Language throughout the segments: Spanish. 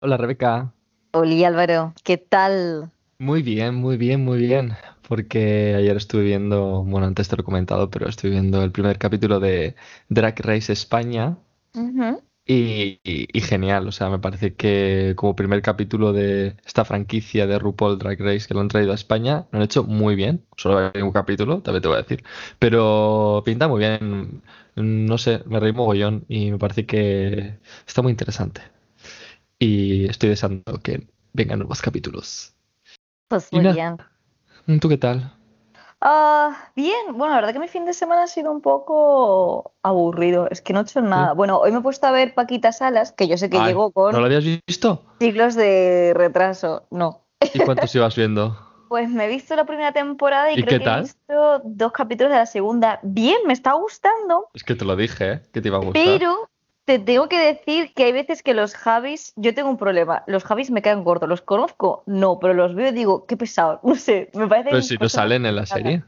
Hola Rebeca. Hola Álvaro, ¿qué tal? Muy bien, muy bien, muy bien. Porque ayer estuve viendo, bueno, antes te lo he comentado, pero estuve viendo el primer capítulo de Drag Race España y- y genial. O sea, me parece que como primer capítulo de esta franquicia de RuPaul Drag Race que lo han traído a España, lo han hecho muy bien. Solo hay un capítulo, también te voy a decir. Pero pinta muy bien. No sé, me reí mogollón y me parece que está muy interesante. Y estoy deseando que vengan nuevos capítulos. Pues muy bien. ¿tú qué tal? Ah, bien, bueno, la verdad que mi fin de semana ha sido un poco aburrido, es que no he hecho ¿Sí? nada. Bueno, hoy me he puesto a ver Paquita Salas, que yo sé que Ay, llegó ¿no lo con habías visto? siglos de retraso. No. ¿Y cuántos ibas viendo? Pues me he visto la primera temporada y ¿Y creo que he visto dos capítulos de la segunda. Bien, me está gustando, Es que te lo dije, ¿eh? Que te iba a gustar. pero te tengo que decir que hay veces que los Javis, yo tengo un problema, los Javis me caen gordos, los conozco, no, pero los veo y digo, qué pesado, no sé, me Pero parecen si no salen en la serie.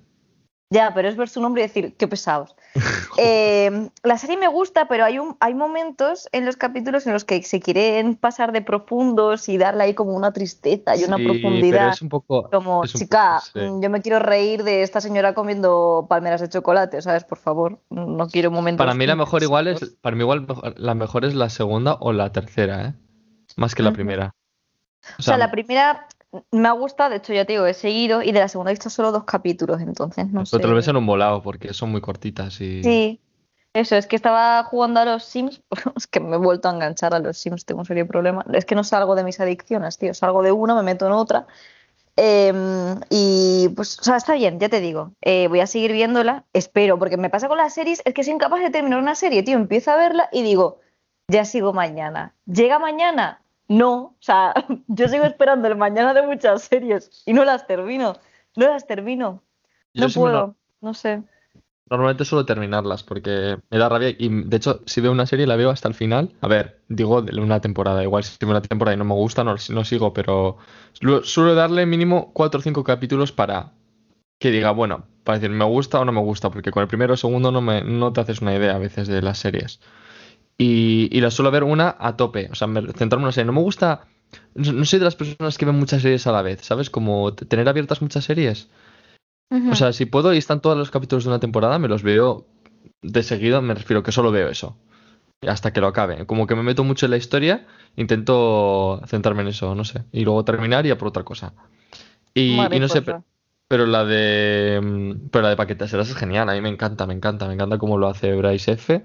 Ya, pero es ver su nombre y decir, qué pesados. Eh, la serie me gusta, pero hay, un, hay momentos en los capítulos en los que se quieren pasar de profundos y darle ahí como una tristeza y una Sí, pero profundidad. es un poco, Como, es un poco, chica, sí. mm, yo me quiero reír de esta señora comiendo palmeras de chocolate, ¿sabes? Por favor, no quiero Para momentos mí la mejor igual es, para mí igual la mejor es la segunda o la tercera, ¿eh? Más que la primera. O sea, la primera me ha gustado, de hecho ya te digo, he seguido, y de la segunda he visto solo dos capítulos, entonces no pero te lo ves sé. en un volado porque son muy cortitas y Sí, eso, es que estaba jugando a los Sims, es que me he vuelto a enganchar a los Sims, tengo un serio problema. Es que no salgo de mis adicciones, tío, salgo de una, me meto en otra. Em, y pues, o sea, está bien, ya te digo, eh, voy a seguir viéndola, espero, porque me pasa con las series, es que soy incapaz de terminar una serie, tío, empiezo a verla y digo, ya sigo mañana. ¿Llega mañana? No, o sea, yo sigo esperando el mañana de muchas series y no las termino, no las termino, yo no puedo, no sé. Normalmente suelo terminarlas porque me da rabia y de hecho si veo una serie la veo hasta el final. A ver, digo de una temporada, igual si veo una temporada y no me gusta no, no sigo, pero suelo darle mínimo 4 o 5 capítulos para que diga, bueno, para decir me gusta o no me gusta, porque con el primero o segundo no, me, no te haces una idea a veces de las series. Y, y la suelo ver una a tope, o sea, me, centrarme en una serie. No me gusta, no, no soy de las personas que ven muchas series a la vez, ¿sabes? Como tener abiertas muchas series. O sea, si puedo y están todos los capítulos de una temporada, me los veo de seguido, me refiero que solo veo eso, hasta que lo acabe. Como que me meto mucho en la historia, intento centrarme en eso, no sé, y luego terminar y a por otra cosa. Y, y no sé, pero la de mm, pero la de Paqueteras es genial, a mí me encanta, me encanta, me encanta cómo lo hace Bryce F.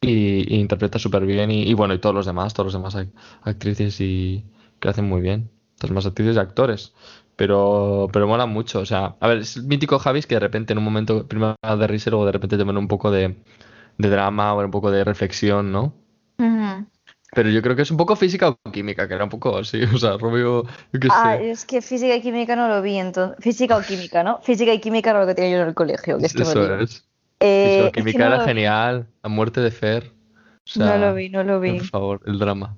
Y, y interpreta súper bien, y, y bueno, y todos los demás, todos los demás ac- actrices y que hacen muy bien. Las más actrices y actores. Pero, pero mola mucho. O sea, a ver, es el mítico Javis que de repente en un momento, primero de risa luego de repente te pone un poco de, de drama o un poco de reflexión, ¿no? Pero yo creo que es un poco física o química, que era un poco así. O sea, Rubio, yo qué Ah, sé. es que física y química no lo vi, entonces. Física o química, ¿no? Física y química era lo que tenía yo en el colegio, que es que Eso es. Eh, o es que no era lo vi, genial. La muerte de Fer. O no lo sea, vi, no lo por vi. favor, el drama.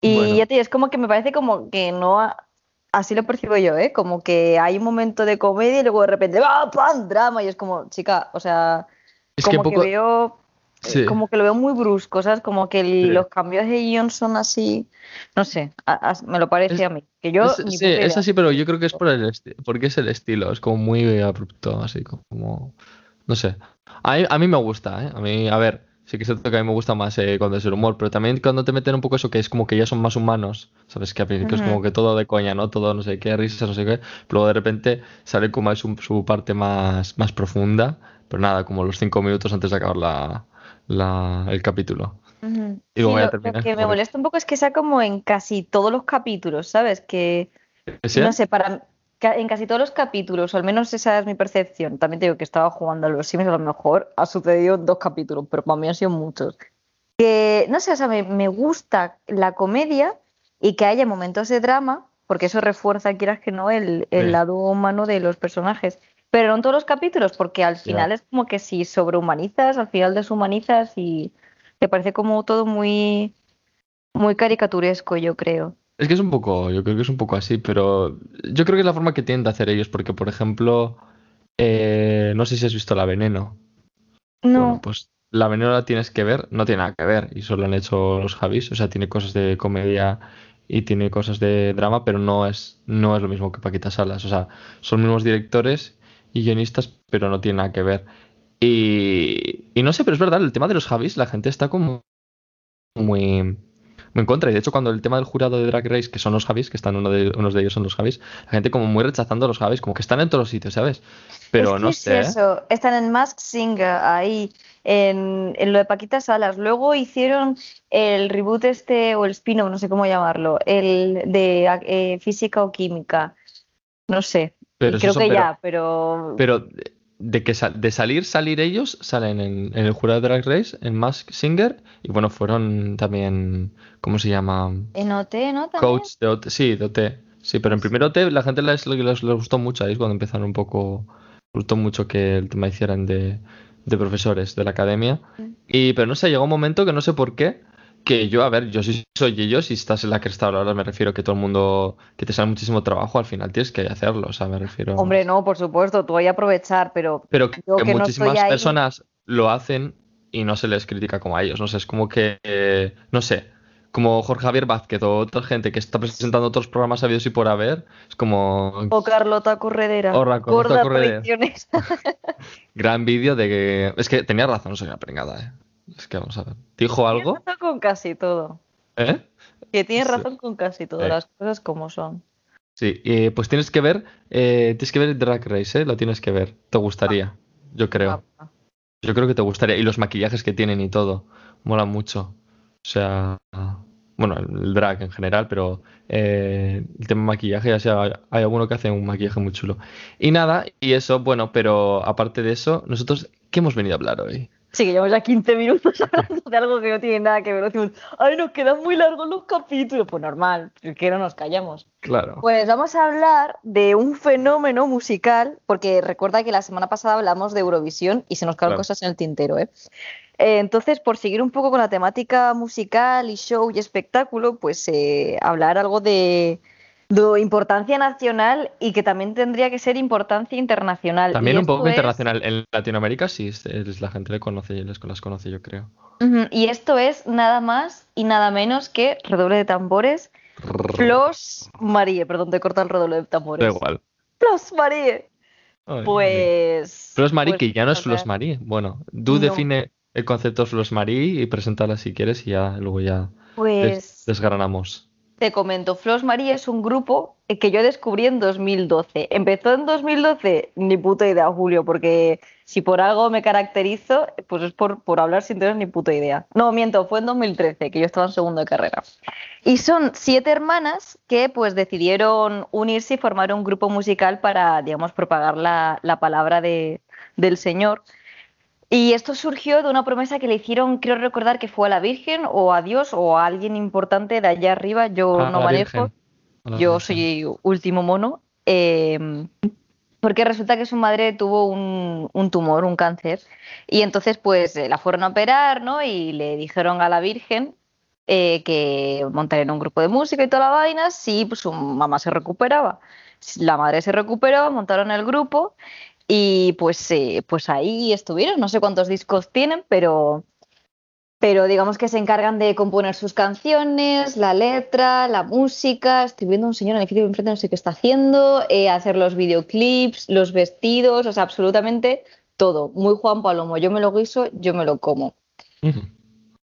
Y Bueno, ya te digo, es como que me parece como que no. ha- Así lo percibo yo, ¿eh? Como que hay un momento de comedia y luego de repente ¡ah, ¡pam! drama. Y es como, chica, o sea, es que como que poco. veo. eh, Sí, Como que lo veo muy brusco, ¿sabes? Como que el- sí. los cambios de guion son así. No sé, a- a- me lo parece Es, a mí. Que yo es, sí, es así, pero yo creo que es por el porque es el estilo, es como muy abrupto, así como, no sé. A mí, a mí me gusta, ¿eh? A mí, a ver, sí que es cierto que a mí me gusta más eh, cuando es el humor, pero también cuando te meten un poco eso que es como que ya son más humanos, ¿sabes? Que al principio es como que todo de coña, ¿no? Todo no sé qué, risas, no sé qué, pero luego de repente sale como su, su parte más, más profunda, pero nada, como los cinco minutos antes de acabar la, la, el capítulo. Y luego Sí, ya lo, lo que me molesta un poco es que sea como en casi todos los capítulos, ¿sabes? Que, ¿Sí? no sé, para en casi todos los capítulos, o al menos esa es mi percepción. También te digo que estaba jugando a los Sims, a lo mejor ha sucedido en dos capítulos, pero para mí han sido muchos. Que, no sé, o sea, me, me gusta la comedia y que haya momentos de drama, porque eso refuerza, quieras que no, el, el Sí, lado humano de los personajes. Pero no en todos los capítulos, porque al final es como que si sobrehumanizas, al final deshumanizas y te parece como todo muy, muy caricaturesco, yo creo. Es que es un poco, yo creo que es un poco así, pero yo creo que es la forma que tienen de hacer ellos, porque por ejemplo, eh, no sé si has visto La Veneno. Bueno, No. pues La Veneno la tienes que ver, no tiene nada que ver, y solo han hecho los Javis, o sea, tiene cosas de comedia y tiene cosas de drama, pero no es, no es lo mismo que Paquita Salas. O sea, son mismos directores y guionistas, pero no tiene nada que ver. Y, y no sé, pero es verdad, el tema de los Javis, la gente está como muy, muy en contra. Y de hecho, cuando el tema del jurado de Drag Race, que son los Javis, que están uno de, unos de ellos son los Javis, la gente como muy rechazando a los Javis, como que están en todos los sitios, ¿sabes? Pero Es no es sé. ¿eh? eso, están en Mask Singer, ahí, en, en lo de Paquita Salas. Luego hicieron el reboot este, o el spin-off, no sé cómo llamarlo, el de eh, física o química. No sé. Pero es creo que pero- ya, pero. Pero de- que sal- de salir, salir ellos, salen en, en el jurado de Drag Race, en Mask Singer, y bueno, fueron también, ¿cómo se llama? En OT, ¿no? También. Coach de OT, sí, de OT. Sí, pero en primer OT la gente les, les, les gustó mucho, ahí es cuando empezaron un poco, les gustó mucho que el tema hicieran de, de profesores de la academia. Y, pero no sé, llegó un momento que no sé por qué, que yo, a ver, yo sí soy ellos y estás en la cresta ola, me refiero que todo el mundo, que te sale muchísimo trabajo, al final tienes que hacerlo, o sea, me refiero... Hombre, no, por supuesto, tú hay aprovechar, pero Pero que, Yo que que no muchísimas ahí. personas lo hacen y no se les critica como a ellos. No sé, es como que, eh, no sé, como Jorge Javier Vázquez o otra gente que está presentando otros programas habidos y por haber, es como O Carlota Corredera. O gorda Corredera. gran vídeo de que... Es que tenía razón, no soy una pringada, ¿eh? Es que vamos a ver. ¿Dijo algo? Tienes razón con casi todo. ¿Eh? Que tienes Sí. razón con casi todo, Eh. las cosas como son. Sí, eh, pues tienes que ver, eh, tienes que ver Drag Race, ¿eh? Lo tienes que ver. Te gustaría, yo creo. Ah, Yo creo que te gustaría. Y los maquillajes que tienen y todo. Mola mucho. O sea. Bueno, el drag en general, pero eh, el tema maquillaje, ya sea, hay alguno que hace un maquillaje muy chulo. Y nada, y eso, bueno, pero aparte de eso, nosotros, ¿qué hemos venido a hablar hoy? Sí, que llevamos ya 15 minutos hablando de algo que no tiene nada que ver. Decimos, ay, nos quedan muy largos los capítulos. Pues normal, que no nos callamos. Claro. Pues vamos a hablar de un fenómeno musical, porque recuerda que la semana pasada hablamos de Eurovisión y se nos quedaron Claro. cosas en el tintero, ¿eh? Eh, Entonces, por seguir un poco con la temática musical y show y espectáculo, pues eh, hablar algo de, de importancia nacional y que también tendría que ser importancia internacional. También Y un poco es- internacional. En Latinoamérica sí, es- la gente le conoce y les las conoce, yo creo. Y esto es nada más y nada menos que, redoble de tambores, Flos Marie. Perdón, te corta el redoble de tambores. Da igual. Flos Marie. Ay, Pues. Flos Marie, pues, que ya no es Flos. Marie. Bueno, tú No. define el concepto Flos Marie y preséntala si quieres y ya luego ya des- Pues desgranamos. Te comento, Flos Marie es un grupo que yo descubrí en 2012. ¿Empezó en 2012? Ni puta idea, Julio, porque si por algo me caracterizo, pues es por, por hablar sin tener ni puta idea. No, miento, fue en 2013, que yo estaba en segundo de carrera. Y son siete hermanas que pues decidieron unirse y formar un grupo musical para, digamos, propagar la, la palabra de, del Señor. Y esto surgió de una promesa que le hicieron, creo recordar que fue a la Virgen o a Dios o a alguien importante de allá arriba, yo A no manejo, yo Virgen. soy último mono, eh, porque resulta que su madre tuvo un, un tumor, un cáncer, y entonces pues eh, la fueron a operar, ¿no? Y le dijeron a la Virgen eh, que montarían un grupo de música y toda la vaina si pues, su mamá se recuperaba. La madre se recuperó, montaron el grupo y pues, eh, pues ahí estuvieron. No sé cuántos discos tienen, pero, pero digamos que se encargan de componer sus canciones, la letra, la música. Estoy viendo a un señor en el de enfrente, no sé qué está haciendo, eh, hacer los videoclips, los vestidos, o sea, absolutamente todo. Muy Juan Palomo. Yo me lo guiso, yo me lo como.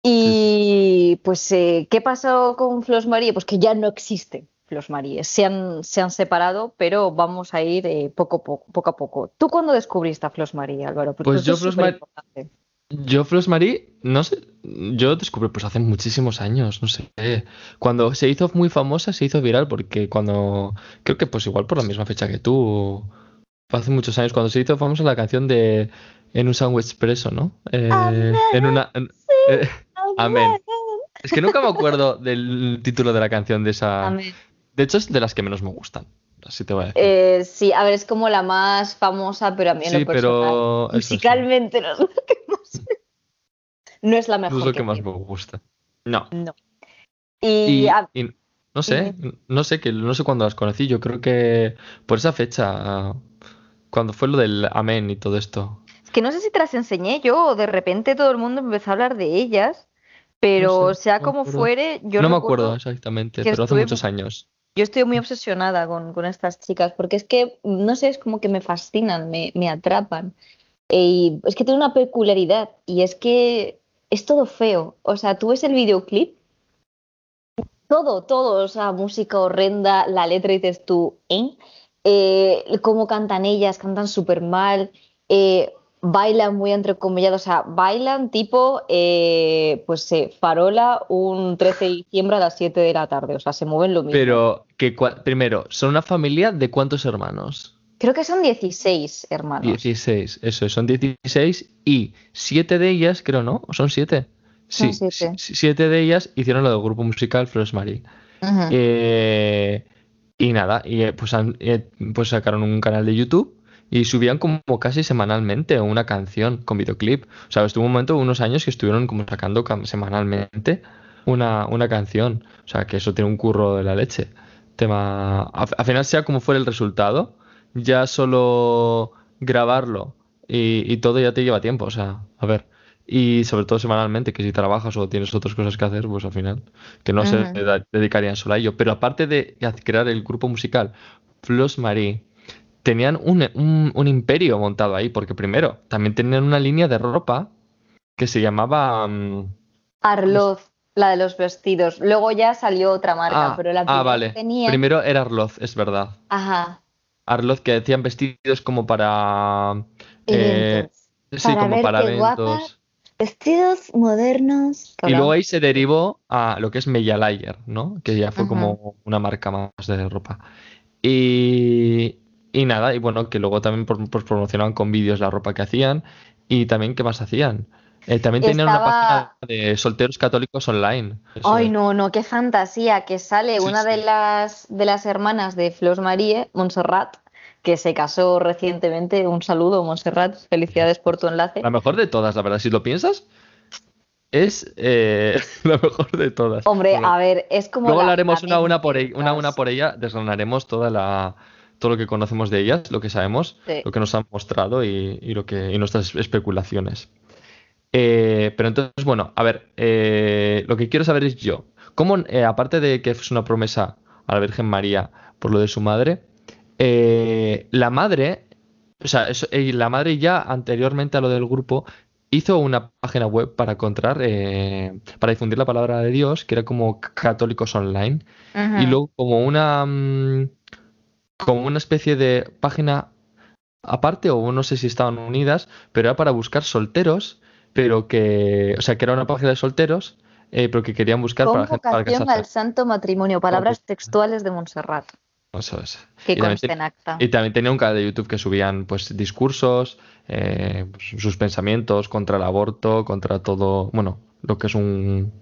Y pues, eh, ¿qué pasó con Flos Marie? Pues que ya no existe Flos Marie. Se han, se han separado, pero vamos a ir eh, poco, a poco, poco a poco. ¿Tú cuándo descubriste a Flos Marie, Álvaro? Porque Pues yo Flos superimportante. Yo, Flos Marie, no sé, yo descubrí pues hace muchísimos años, no sé. Cuando se hizo muy famosa, se hizo viral porque cuando, creo que pues igual por la misma fecha que tú, hace muchos años, cuando se hizo famosa la canción de En un sándwich expreso, ¿no? Eh, Amén. en una... en- eh, Amén. es que nunca me acuerdo del título de la canción de esa... Amén. De hecho, es de las que menos me gustan, así te voy a decir. Eh, sí, a ver, es como la más famosa, pero a mí en Sí, lo personal, pero sí. no es la que más, no es la No mejor es lo que que más me gusta. No. No. Y, Y, a- y no sé, no sé que no sé cuándo las conocí. Yo creo que por esa fecha, cuando fue lo del Amén y todo esto. Es que no sé si te las enseñé yo o de repente todo el mundo empezó a hablar de ellas, Pero No sé, sea no me como acuerdo. fuere, yo no me recuerdo- acuerdo exactamente, pero hace muchos años. Yo estoy muy obsesionada con, con estas chicas, porque es que, no sé, es como que me fascinan, me, me atrapan. Y es que tiene una peculiaridad, y es que es todo feo. O sea, tú ves el videoclip, todo, todo, o sea, música horrenda, la letra dices tú, ¿eh? Eh, cómo cantan ellas, cantan súper mal, eh, bailan muy entrecomillado, o sea, bailan tipo, eh, pues eh, farola un 13 de diciembre a las 7 de la tarde, o sea, se mueven lo mismo. Pero que primero, ¿son una familia de cuántos hermanos? Creo que son 16 hermanos. 16, eso, son 16 y 7 de ellas, creo, ¿no? ¿O son 7? Sí, Son siete. 7 de ellas hicieron lo del grupo musical Flores Marie. Eh, y nada, y eh, pues, han- eh, pues sacaron un canal de YouTube y subían como casi semanalmente una canción con videoclip. O sea, estuvo un momento, unos años que estuvieron como sacando semanalmente una, una canción. O sea, que eso tiene un curro de la leche. Tema, al final sea como fuera el resultado, ya solo grabarlo y, y todo ya te lleva tiempo. O sea, a ver. Y sobre todo semanalmente, que si trabajas o tienes otras cosas que hacer, pues al final, que no se dedicarían solo a ello. Pero aparte de crear el grupo musical Flos Marie, tenían un, un- un imperio montado ahí, porque primero, también tenían una línea de ropa que se llamaba... mm, Arloz, la de los vestidos. Luego ya salió otra marca, ah, pero la ah, primera vale. que tenían- Primero era Arloz, es verdad. Ajá. Arloz que decían vestidos como para... eh, sí, Para como para guapa. eventos. Vestidos modernos. Y luego ahí se derivó a lo que es Meyalayer, ¿no? Que ya fue como una marca más de ropa. Y, y nada, y bueno, que luego también pues promocionaban con vídeos la ropa que hacían y también qué más hacían. Eh, también tenían una Estaba- página de solteros católicos online. Eso Ay, no, no, qué fantasía, que sale Sí, una de las de las hermanas de Flos Marie, Montserrat, que se casó recientemente. Un saludo, Montserrat, felicidades por tu enlace. La mejor de todas, la verdad, si lo piensas, es eh, la mejor de todas. Hombre, a ver, es como Luego la- haremos una, una por ella, una, una por ella, desgranaremos toda la, todo lo que conocemos de ellas, lo que sabemos, Sí. lo que nos han mostrado y, y lo que, y nuestras especulaciones. Eh, pero entonces, bueno, a ver, eh, lo que quiero saber es yo, ¿cómo, eh, aparte de que es una promesa a la Virgen María por lo de su madre, la madre, o sea, eso- la madre ya anteriormente a lo del grupo hizo una página web para encontrar, eh, para difundir la palabra de Dios, que era como Católicos Online, y luego como una, mm, como una especie de página aparte, o no sé si estaban unidas, pero era para buscar solteros, pero que, o sea, que era una página de solteros, eh, pero que querían buscar para gente para Convocación al santo matrimonio, palabras textuales de Montserrat, Eso es. que Y también conste en acta. Y también tenía un canal de YouTube que subían pues discursos, eh, sus pensamientos contra el aborto, contra todo, bueno, lo que es un,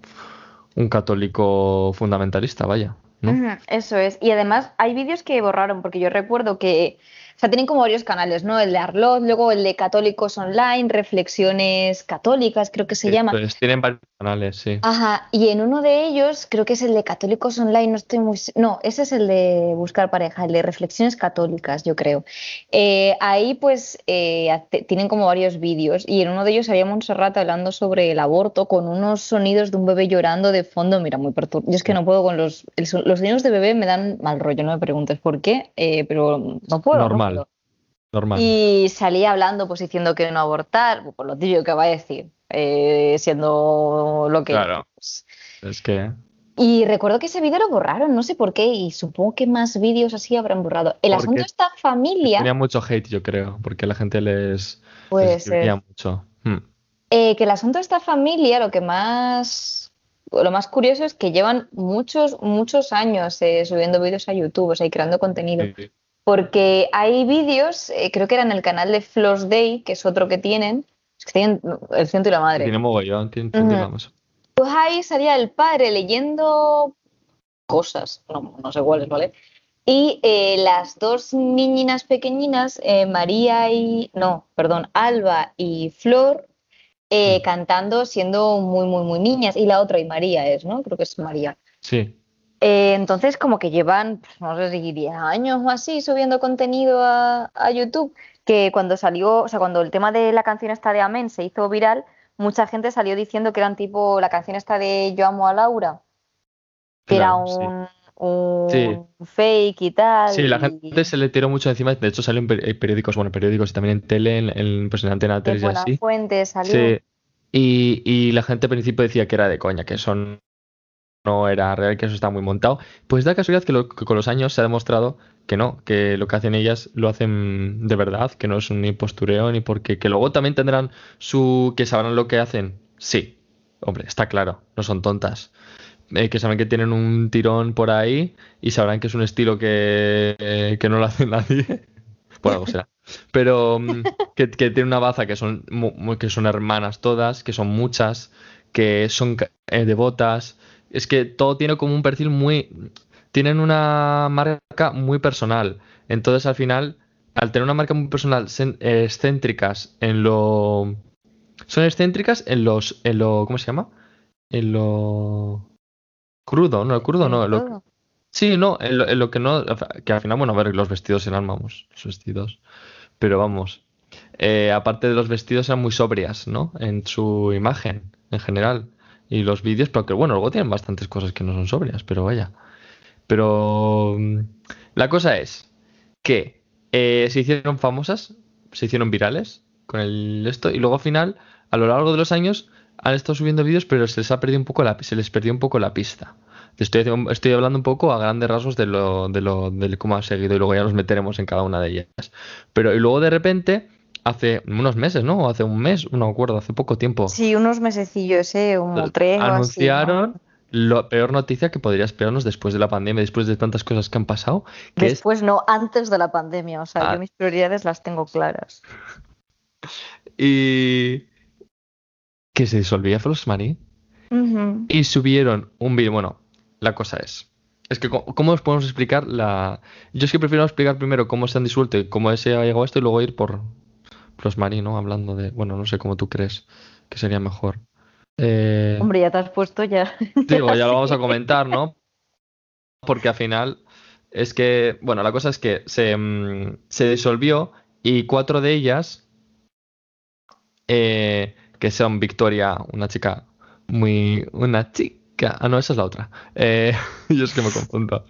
un católico fundamentalista, vaya, ¿no? Eso es. Y además hay vídeos que borraron, porque yo recuerdo que, sea, tienen como varios canales, ¿no? El de Arlot, luego el de Católicos Online, Reflexiones Católicas, creo que se llama. Pues tienen varios canales, sí. Ajá, y en uno de ellos, creo que es el de Católicos Online, no estoy muy... No, ese es el de Buscar Pareja, el de Reflexiones Católicas, yo creo. Eh, ahí pues eh, tienen como varios vídeos y en uno de ellos había Montserrat hablando sobre el aborto con unos sonidos de un bebé llorando de fondo, mira, muy perturbador. Yo es que no puedo con los... el los sonidos de bebé me dan mal rollo, no me preguntes por qué, eh, pero no puedo. no Normal. Y salía hablando, pues diciendo que no abortar, por lo típico que va a decir, eh, siendo lo que Claro. es. Es que Y recuerdo que ese vídeo lo borraron, no sé por qué, y supongo que más vídeos así habrán borrado. El Porque asunto de esta familia, tenía mucho hate, yo creo, porque la gente les, puede les mucho. Hmm. eh, que el asunto de esta familia, lo que más, lo más curioso es que llevan muchos, muchos años eh, subiendo vídeos a YouTube, o sea, y creando contenido. Sí. Porque hay vídeos, eh, creo que era en el canal de Floss Day, que es otro que tienen, es que tienen el ciento y la madre. Tiene mogollón, tiene, vamos. Pues ahí salía el padre leyendo cosas, no, no sé cuáles, ¿vale? Y eh, las dos niñinas pequeñinas, eh, María y, no, perdón, Alba y Flor, eh, Mm. cantando siendo muy, muy, muy niñas. Y la otra, y María es, ¿no? Creo que es María. Sí, Eh, entonces, como que llevan, pues, no sé si 10 años o así, subiendo contenido a, a YouTube, que cuando salió, o sea, cuando el tema de la canción esta de Amén se hizo viral, mucha gente salió diciendo que eran tipo la canción esta de Yo amo a Laura, que era sí. un, Sí. fake y tal. Sí, la gente se le tiró mucho encima. De hecho, salió en peri- periódicos, bueno, periódicos y también en tele, en, en, pues en Antena de 3 y así. Fuente salió. Sí. Y, y la gente al principio decía que era de coña, que eso no era real, que eso está muy montado. Pues da casualidad que, lo- que con los años se ha demostrado que no, que lo que hacen ellas lo hacen de verdad, que no es ni postureo ni porque que luego también tendrán su que sabrán lo que hacen. Sí, hombre, está claro, no son tontas. Eh, que saben que tienen un tirón por ahí y sabrán que es un estilo que, eh, que no lo hace nadie. Por algo será. Pero mm, que, que tiene una baza que son, que son hermanas todas, que son muchas, que son eh, devotas. Es que todo tiene como un perfil muy... Tienen una marca muy personal. Entonces al final, al tener una marca muy personal, eh, excéntricas en lo... Son excéntricas en los... En lo ¿Cómo se llama? En lo... Crudo, no, crudo no. lo-. Sí, no, en lo, en lo que no, que al final, bueno, a ver, los vestidos eran, vamos, los vestidos, pero vamos, eh, aparte de los vestidos eran muy sobrias, ¿no? En su imagen, en general, y los vídeos, pero que bueno, luego tienen bastantes cosas que no son sobrias, pero vaya. Pero mm, la cosa es que eh, se hicieron famosas, se hicieron virales con el esto, y luego al final, a lo largo de los años, han estado subiendo vídeos, pero se les ha perdido un poco la, se les perdió un poco la pista. Estoy, estoy hablando un poco a grandes rasgos de lo, de lo, de cómo ha seguido y luego ya nos meteremos en cada una de ellas. Pero y luego de repente, hace unos meses, ¿no? O hace un mes, no me acuerdo, hace poco tiempo, Sí, unos mesecillos, ¿eh? Como tres o así, ¿no? anunciaron la peor noticia que podría esperarnos después de la pandemia, después de tantas cosas que han pasado, que es Después no, antes de la pandemia. O sea, Ah. yo mis prioridades las tengo claras. y que se disolvía Flos y subieron un vídeo. Bueno, la cosa es. Es que, ¿cómo cómo os podemos explicar la.? Yo es que prefiero explicar primero cómo se han disuelto y cómo se ha llegado a esto y luego ir por Flos Marie, ¿no? Hablando de. Bueno, no sé cómo tú crees que sería mejor. Eh, Hombre, ya te has puesto ya. Digo, ya lo vamos a comentar, ¿no? Porque al final es que, bueno, la cosa es que se, mm, se disolvió y cuatro de ellas, eh, que son Victoria, una chica muy... Una chica... Ah, no, esa es la otra. Eh, yo es que me confundo.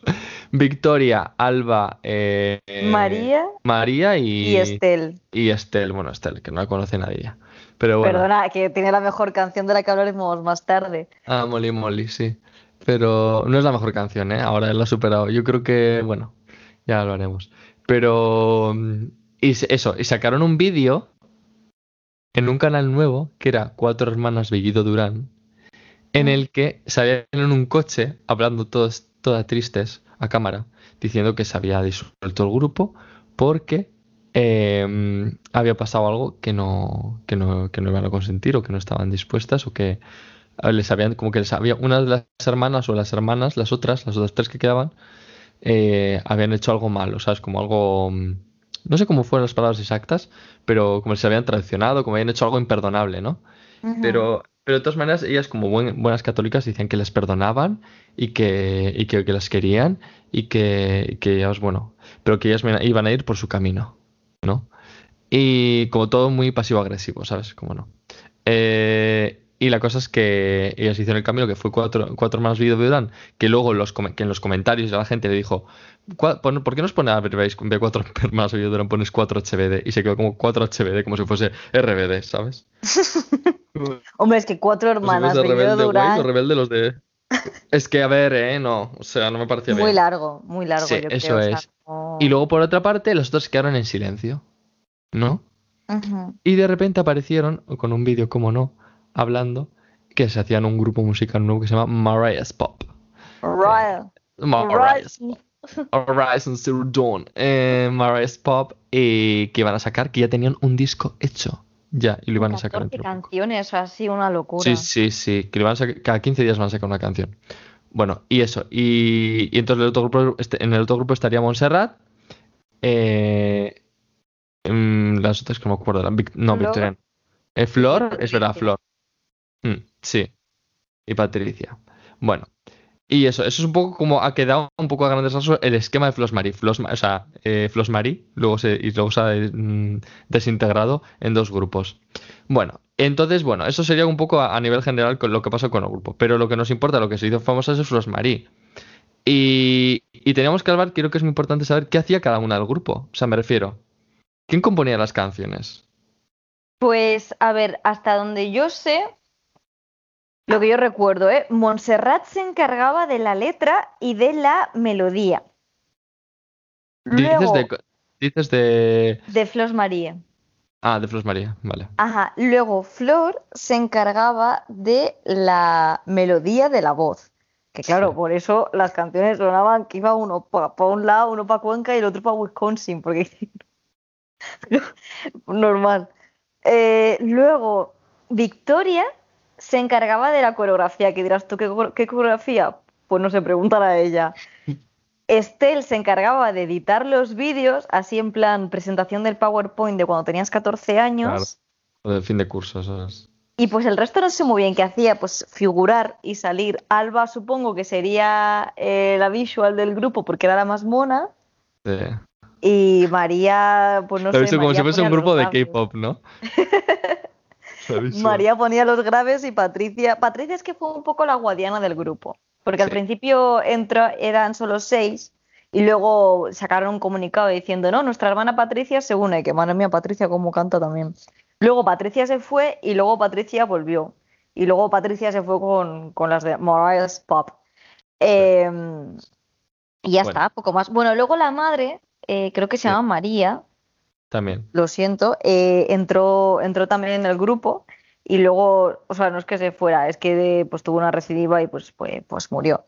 Victoria, Alba, eh, María María y, y Estel. y Estel. Bueno, Estel, que no la conoce nadie. Pero bueno. Perdona, que tiene la mejor canción de la que hablaremos más tarde. Ah, Molly Molly, sí. Pero no es la mejor canción, ¿eh? Ahora él la ha superado. Yo creo que, bueno, ya lo haremos. Pero, mm, y eso, y sacaron un vídeo en un canal nuevo que era Cuatro Hermanas Bellido Durán, en el que salían en un coche hablando todos, todas tristes a cámara, diciendo que se había disuelto el grupo porque eh, había pasado algo que no, que no, que no iban a consentir o que no estaban dispuestas o que eh, les habían, como que les había, una de las hermanas o las hermanas, las otras, las otras tres que quedaban, eh, habían hecho algo malo, ¿sabes? Como algo, mm, no sé cómo fueron las palabras exactas, pero como se habían traicionado, como habían hecho algo imperdonable, ¿no? Pero, pero de todas maneras, ellas como buen- buenas católicas decían que les perdonaban y que, y que, las querían y que, que ellas, bueno, pero que ellas iban a ir por su camino, ¿no? Y como todo muy pasivo-agresivo, ¿sabes? Como no. Eh, y la cosa es que ellas hicieron el camino que fue cuatro, cuatro de Durán, que luego los, que en los comentarios de la gente le dijo, "¿Cuá- pon- ¿por qué nos pone a veis, ve cuatro hermanos de Durán, pones 4 HBD? Y se quedó como 4 HBD, como si fuese RBD, ¿sabes? Hombre, es que cuatro Como si hermanas, rebelde, güey, Durán, los los de... Es que, a ver, eh, no, o sea, no me parecía muy bien. largo, muy largo, Sí, yo eso creo. o sea, es. no- Y luego, por otra parte, los dos quedaron en silencio, ¿no? Y de repente aparecieron, con un vídeo, como no, hablando, que se hacían un grupo musical nuevo que se llama Mariah's Pop. Royal. Mariah's Royal. Horizon Zero Dawn. Eh, Mariah's Pop. Y que iban a sacar, que ya tenían un disco hecho. Ya, y lo iban a sacar 14 entre poco. canciones, así, una locura. Sí, sí, sí, que lo van a sacar- cada 15 días van a sacar una canción. Bueno, y eso. Y, y entonces el otro grupo, este- en el otro grupo estaría Montserrat. eh, mm, las otras que me acuerdo. la no, Flor. Victoria. no. Eh, Flor, es verdad. Flor. Mm, sí. Y Patricia. Bueno. Y eso, eso es un poco como ha quedado un poco a grandes rasgos el esquema de Flosmary. Flosma, o sea, eh, luego se, y luego se ha mm, desintegrado en dos grupos. Bueno, entonces, bueno, eso sería un poco a, nivel general con lo que pasó con el grupo. Pero lo que nos importa, lo que se hizo famoso es el Flosmary. Y, y teníamos que hablar, creo que es muy importante saber qué hacía cada una del grupo. O sea, me refiero, ¿quién componía las canciones? Pues, a ver, hasta donde yo sé, lo que yo recuerdo, ¿eh? Montserrat se encargaba de la letra y de la melodía. Dices Luego, de, dices de... de Flos María. Ah, de Flos María, vale. Ajá. Luego, Flor se encargaba de la melodía de la voz. Que claro, Sí. por eso las canciones sonaban que iba uno para un lado, uno para Cuenca y el otro para Wisconsin, porque normal. Eh, luego, Victoria se encargaba de la coreografía, que dirás tú, ¿qué, co- qué coreografía? Pues no sé, pregúntale a ella. Estel se encargaba de editar los vídeos, así en plan presentación del PowerPoint de cuando tenías 14 años. Claro. Del fin de curso, ¿sabes? Y pues el resto no sé muy bien qué hacía, pues figurar y salir. Alba supongo que sería eh, la visual del grupo porque era la más mona. Sí. Y María, pues no sé. como si fuese un grupo de. K-pop, ¿no? María ponía los graves y Patricia. Patricia es que fue un poco la guardiana del grupo. Porque al principio entró, eran solo seis y luego sacaron un comunicado diciendo, no, nuestra hermana Patricia se une, que madre mía, Patricia cómo canta también. Luego Patricia se fue y luego Patricia volvió. Y luego Patricia se fue con, con las de Mariah's Pop. Eh, y ya Bueno. está, poco más. Bueno, luego la madre, eh, creo que se Sí. llama María, También. lo siento, eh, entró, entró también en el grupo y luego, o sea, no es que se fuera, es que de- pues tuvo una recidiva y pues, pues, pues murió.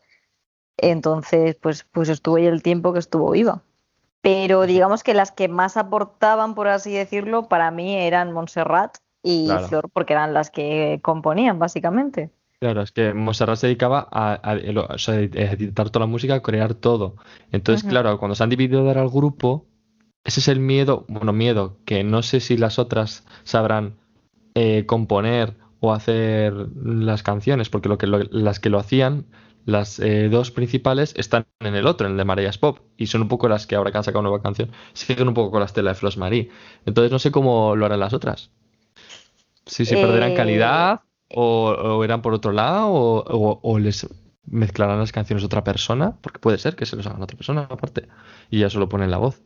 Entonces, pues, pues estuvo ahí el tiempo que estuvo viva. Pero digamos que las que más aportaban, por así decirlo, para mí eran Montserrat y Claro. Flor, porque eran las que componían, básicamente. Claro, es que Montserrat se dedicaba a, editar toda la música, a crear todo. Entonces, claro, cuando se han dividido ahora el grupo, ese es el miedo, bueno, miedo, que no sé si las otras sabrán eh, componer o hacer las canciones, porque lo que lo- las que lo hacían, las eh, dos principales, están en el otro, en el de Mariah's Pop, y son un poco las que ahora que han sacado una nueva canción, siguen un poco con la estela de Flos Marie. Entonces, no sé cómo lo harán las otras. Si se perderán Eh, calidad o, o irán por otro lado o, o- o les mezclarán las canciones de otra persona, porque puede ser que se los hagan a otra persona aparte y ya solo ponen la voz.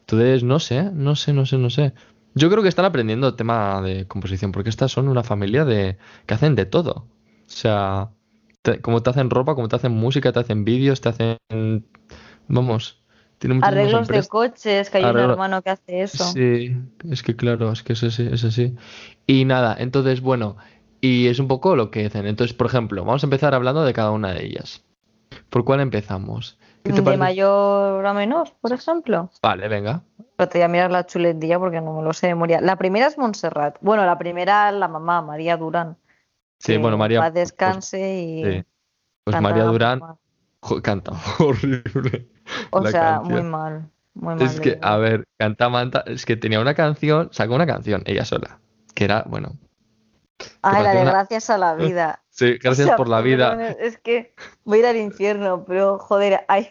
Entonces, no sé, no sé, no sé, no sé. Yo creo que están aprendiendo el tema de composición, porque estas son una familia de que hacen de todo. O sea, te- como te hacen ropa, como te hacen música, te hacen vídeos, te hacen... Vamos, tienen Arreglos de coches, que hay un hermano que hace eso. Sí, es que claro, es que es así, es así. Y nada, entonces, bueno, y es un poco lo que hacen. Entonces, por ejemplo, vamos a empezar hablando de cada una de ellas. ¿Por cuál empezamos? ¿Qué te De parece? mayor a menor, por ejemplo. Vale, venga. Pero te voy a mirar la chuletilla porque no me lo sé de memoria. La primera es Montserrat. Bueno, la primera la mamá, María Durán. Sí, bueno, en María, paz pues, descanse y sí. Pues María Durán jo, canta horrible O sea, muy mal. Muy mal. Es que, a ver, canta Manta, es que tenía una canción, sacó una canción, ella sola, que era, bueno, Ay, la de una- gracias a la vida. Sí, O gracias sea, por la vida. Es que voy a ir al infierno, pero joder, hay,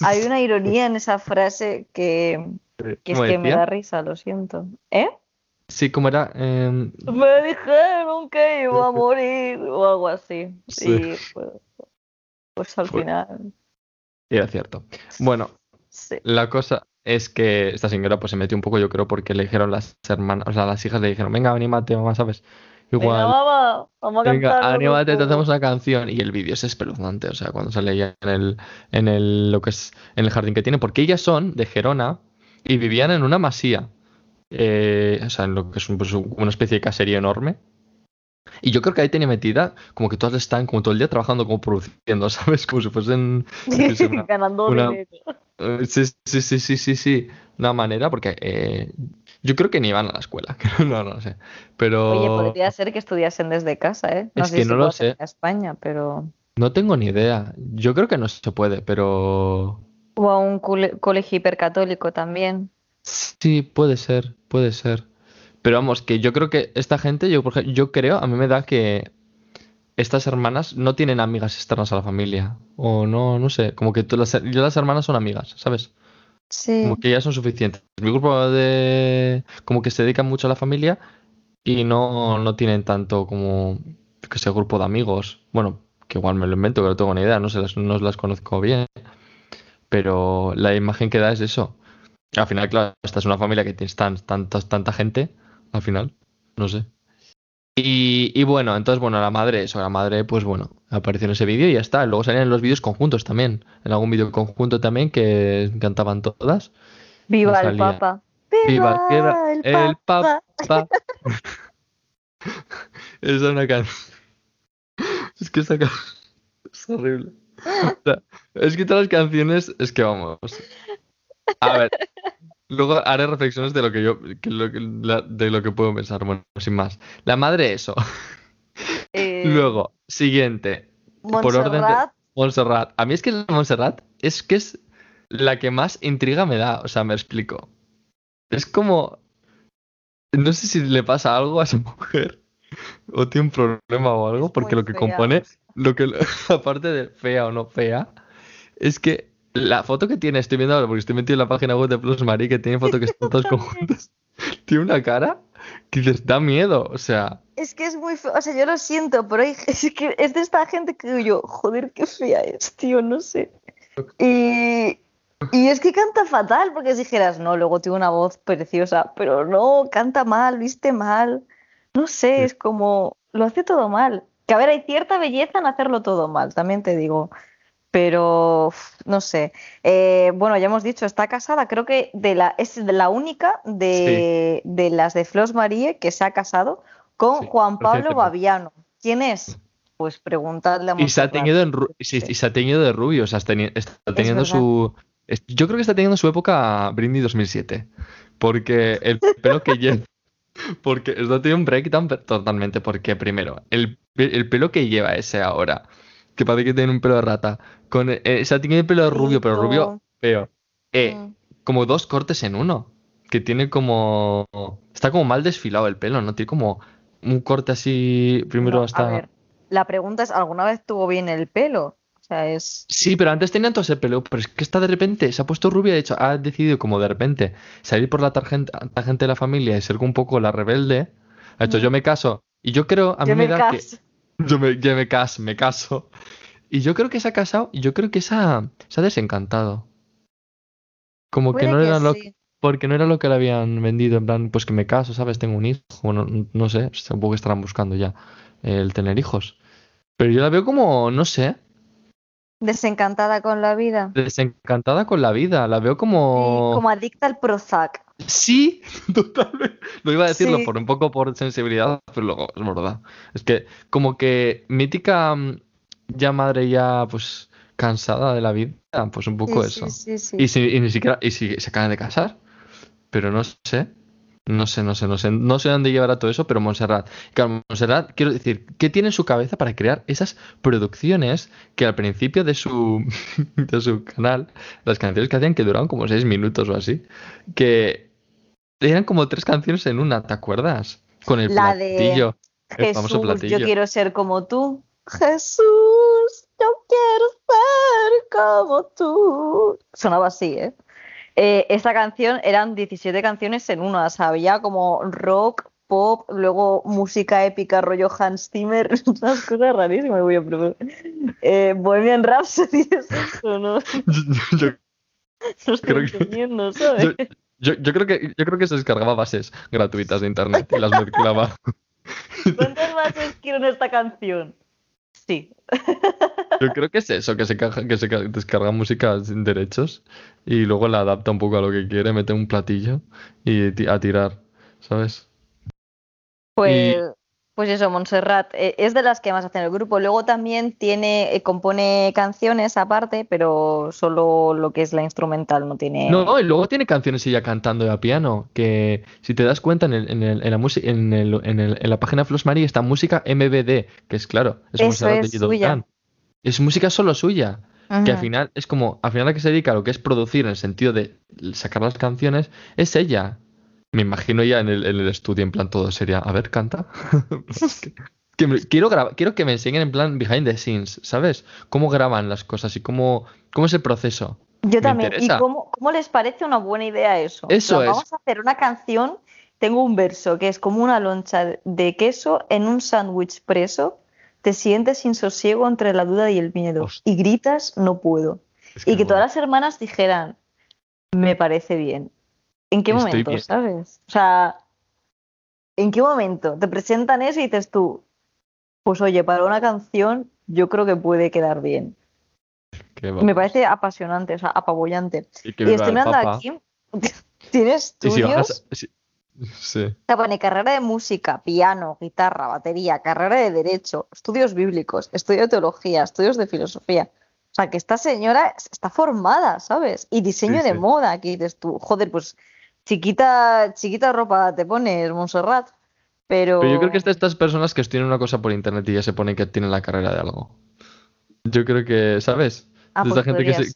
hay una ironía en esa frase que, que es ¿Cómo que me da risa, lo siento. ¿Eh? Sí, ¿cómo era? Em, Me dijeron que iba a morir o algo así. Sí. Y pues, pues al final, era cierto. Bueno, sí. La cosa es que esta señora pues se metió un poco, yo creo, porque le dijeron las hermanas, o sea, las hijas le dijeron, venga, anímate, mamá, ¿sabes? Igual, vamos a venga, cantar anímate, te hacemos una canción. Y el vídeo es espeluznante, o sea, cuando sale ella en el, en el, lo que es, en el jardín que tiene, porque ellas son de Gerona y vivían en una masía, eh, o sea, en lo que es un- pues, una especie de casería enorme. Y yo creo que ahí tenía metida como que todas están como todo el día trabajando, como produciendo, ¿sabes? Como si fuesen, una- Ganando una- dinero. eh, Sí, sí, sí, sí, sí, sí. Una manera, porque eh, yo creo que ni iban a la escuela. No, no sé. Pero Oye, podría ser que estudiasen desde casa, ¿eh? No Es sé que si no lo sé. en España, pero... no tengo ni idea. Yo creo que no se puede, pero O a un cole- colegio hipercatólico también. sí, puede ser, puede ser. Pero vamos, que yo creo que esta gente, yo, por ej- yo creo, a mí me da que estas hermanas no tienen amigas externas a la familia. O no, no sé, como que tú, las, las hermanas son amigas, ¿sabes? Sí. Como que ya son suficientes. Mi grupo de... como que se dedican mucho a la familia y no, no tienen tanto como, que sé, grupo de amigos. Bueno, que igual me lo invento, que no tengo ni idea, no, sé, las, no las conozco bien. Pero la imagen que da es eso. Al final, claro, esta es una familia que tienes tan, tanta, tanta gente, al final, no sé. Y, y bueno, entonces, bueno, la madre, eso, la madre, pues bueno, apareció en ese vídeo y ya está. Luego salían los vídeos conjuntos también. En algún vídeo conjunto también que cantaban todas. Viva el Papa. Viva Viva el, el Papa. Papa. Esa es una canción. Es que esa canción es horrible. O sea, es que todas las canciones, es que vamos. A ver, luego haré reflexiones de lo que yo, que lo que- la- de lo que puedo pensar. Bueno, sin más. La madre, eso. Eh, Luego, siguiente. por orden de- Montserrat, Montserrat. A mí es que la Montserrat es que es la que más intriga me da. O sea, me explico. Es como. No sé si le pasa algo a esa mujer. O tiene un problema o algo. Porque lo que fea. compone. Lo que, aparte de fea o no fea. Es que la foto que tiene, estoy viendo ahora porque estoy metido en la página web de Plus Marie, que tiene foto que están todos también. conjuntos. Tiene una cara que dices, da miedo. O sea. Es que es muy feo, o sea, yo lo siento, pero hay- es que es de esta gente que digo yo, joder, qué fea es, tío, no sé. Y, y es que canta fatal, porque si dijeras, no, luego tiene una voz preciosa, pero no, canta mal, viste mal, no sé, es como, lo hace todo mal. Que a ver, hay cierta belleza en hacerlo todo mal, también te digo, pero no sé. Eh, bueno, ya hemos dicho, está casada, creo que de la, es de la única de, de las de Flos Marie que se ha casado con Sí, Juan Pablo recientemente. Baviano. ¿Quién es? Pues preguntadle a Y se ha teñido en y se, ha teñido de rubio, o sea, está, teni- está teniendo su... es- Yo creo que está teniendo su época Brindy 2007, porque el pelo que lleva... Porque está teniendo un breakdown totalmente, porque primero, el pelo que lleva ese ahora, que parece que tiene un pelo de rata, con eh, se ha tenido el pelo rubio, pero rubio feo, eh, Mm. como dos cortes en uno, que tiene como... Está como mal desfilado el pelo, ¿no? Tiene como un corte así, primero No, hasta... A ver, la pregunta es, ¿alguna vez tuvo bien el pelo? O sea, es... Sí, pero antes tenía todo ese pelo, pero es que está de repente, se ha puesto rubia, de hecho, ha decidido como de repente salir por la tarjeta, tangente de la familia y ser un poco la rebelde. Ha hecho, Mm. yo me caso. Y yo creo, a mí me da que... Yo me, yo me caso, me caso. Y yo creo que se ha casado y yo creo que se ha, se ha desencantado. Como que no que era lo sí. porque no era lo que le habían vendido, en plan, pues que me caso, ¿sabes? Tengo un hijo, no, no sé, supongo que estarán buscando ya el tener hijos. Pero yo la veo como, no sé, Desencantada con la vida. desencantada con la vida, la veo como... Sí, como adicta al Prozac. Sí, totalmente. Lo iba a decirlo Sí. por un poco por sensibilidad, pero luego es verdad. Es que como que mítica mm, ya madre ya pues cansada de la vida, pues un poco Sí, eso. sí, sí, sí. Y, si, y ni siquiera y si se acaban de casar, pero no sé, no sé, no sé, no sé, no sé dónde llevará todo eso, pero Montserrat, claro, Montserrat, quiero decir, ¿qué tiene en su cabeza para crear esas producciones que al principio de su de su canal, las canciones que hacían que duraban como seis minutos o así, que eran como tres canciones en una, ¿te acuerdas? Con el La de platillo, el famoso Jesús, platillo. yo quiero ser como tú. Jesús, yo quiero ser como tú. Sonaba así, ¿eh? Eh, esta canción eran 17 canciones en una, o sea, había como rock, pop, luego música épica, rollo Hans Zimmer, unas cosas rarísimas. Voy a probar. Eh, Bohemian Rhapsody es eso, ¿no? Yo, No estoy Creo que- yo- yo creo que yo creo que se descargaba bases gratuitas de internet y las mezclaba. ¿Cuántas bases quiero en esta canción? Sí. Yo creo que es eso, que se, caja- que se ca- descarga música sin derechos y luego la adapta un poco a lo que quiere, mete un platillo y a tirar, ¿sabes? Pues, pues eso, Montserrat eh, es de las que más hacen el grupo. Luego también tiene, eh, compone canciones aparte, pero solo lo que es la instrumental no tiene. No, y luego tiene canciones ella cantando a piano, que si te das cuenta en, el- en, el- en la, música en, el- en, el- en la página Flos Marie está música MBD, que es claro, es Eso Montserrat de es suya. Durán. Es música solo suya. que al final es como, al final la que se dedica a lo que es producir en el sentido de sacar las canciones, es ella. Me imagino ya en el, en el estudio, en plan todo sería, a ver, canta. Que me- quiero, que me enseñen en plan behind the scenes, ¿sabes? Cómo graban las cosas y cómo, cómo es el proceso. Yo Me también. ¿Y cómo, cómo les parece una buena idea eso? Eso es. Vamos a hacer una canción. Tengo un verso que es como una loncha de queso en un sándwich preso. Te sientes sin sosiego entre la duda y el miedo. Hostia. Y gritas, no puedo. Es Y que todas las hermanas dijeran, me parece bien. ¿En qué Estoy momento, bien. sabes? O sea, ¿en qué momento te presentan eso y dices tú, pues oye, para una canción yo creo que puede quedar bien. Me parece apasionante, o sea, apabullante. Y que Y viva estoy mirando Papa. aquí, tiene Y estudios, si Sí. o sea, pone carrera de música, piano, guitarra, batería, carrera de derecho, estudios bíblicos, estudio de teología, estudios de filosofía. O sea, que esta señora está formada, ¿sabes? Y diseño Sí, de sí. moda, que dices tú, joder, pues chiquita, chiquita ropa te pones, Montserrat. Pero, Pero yo creo que es de estas personas que estudian una cosa por internet y ya se ponen que tienen la carrera de algo. Yo creo que, ¿sabes? Ah, de pues esa gente que se,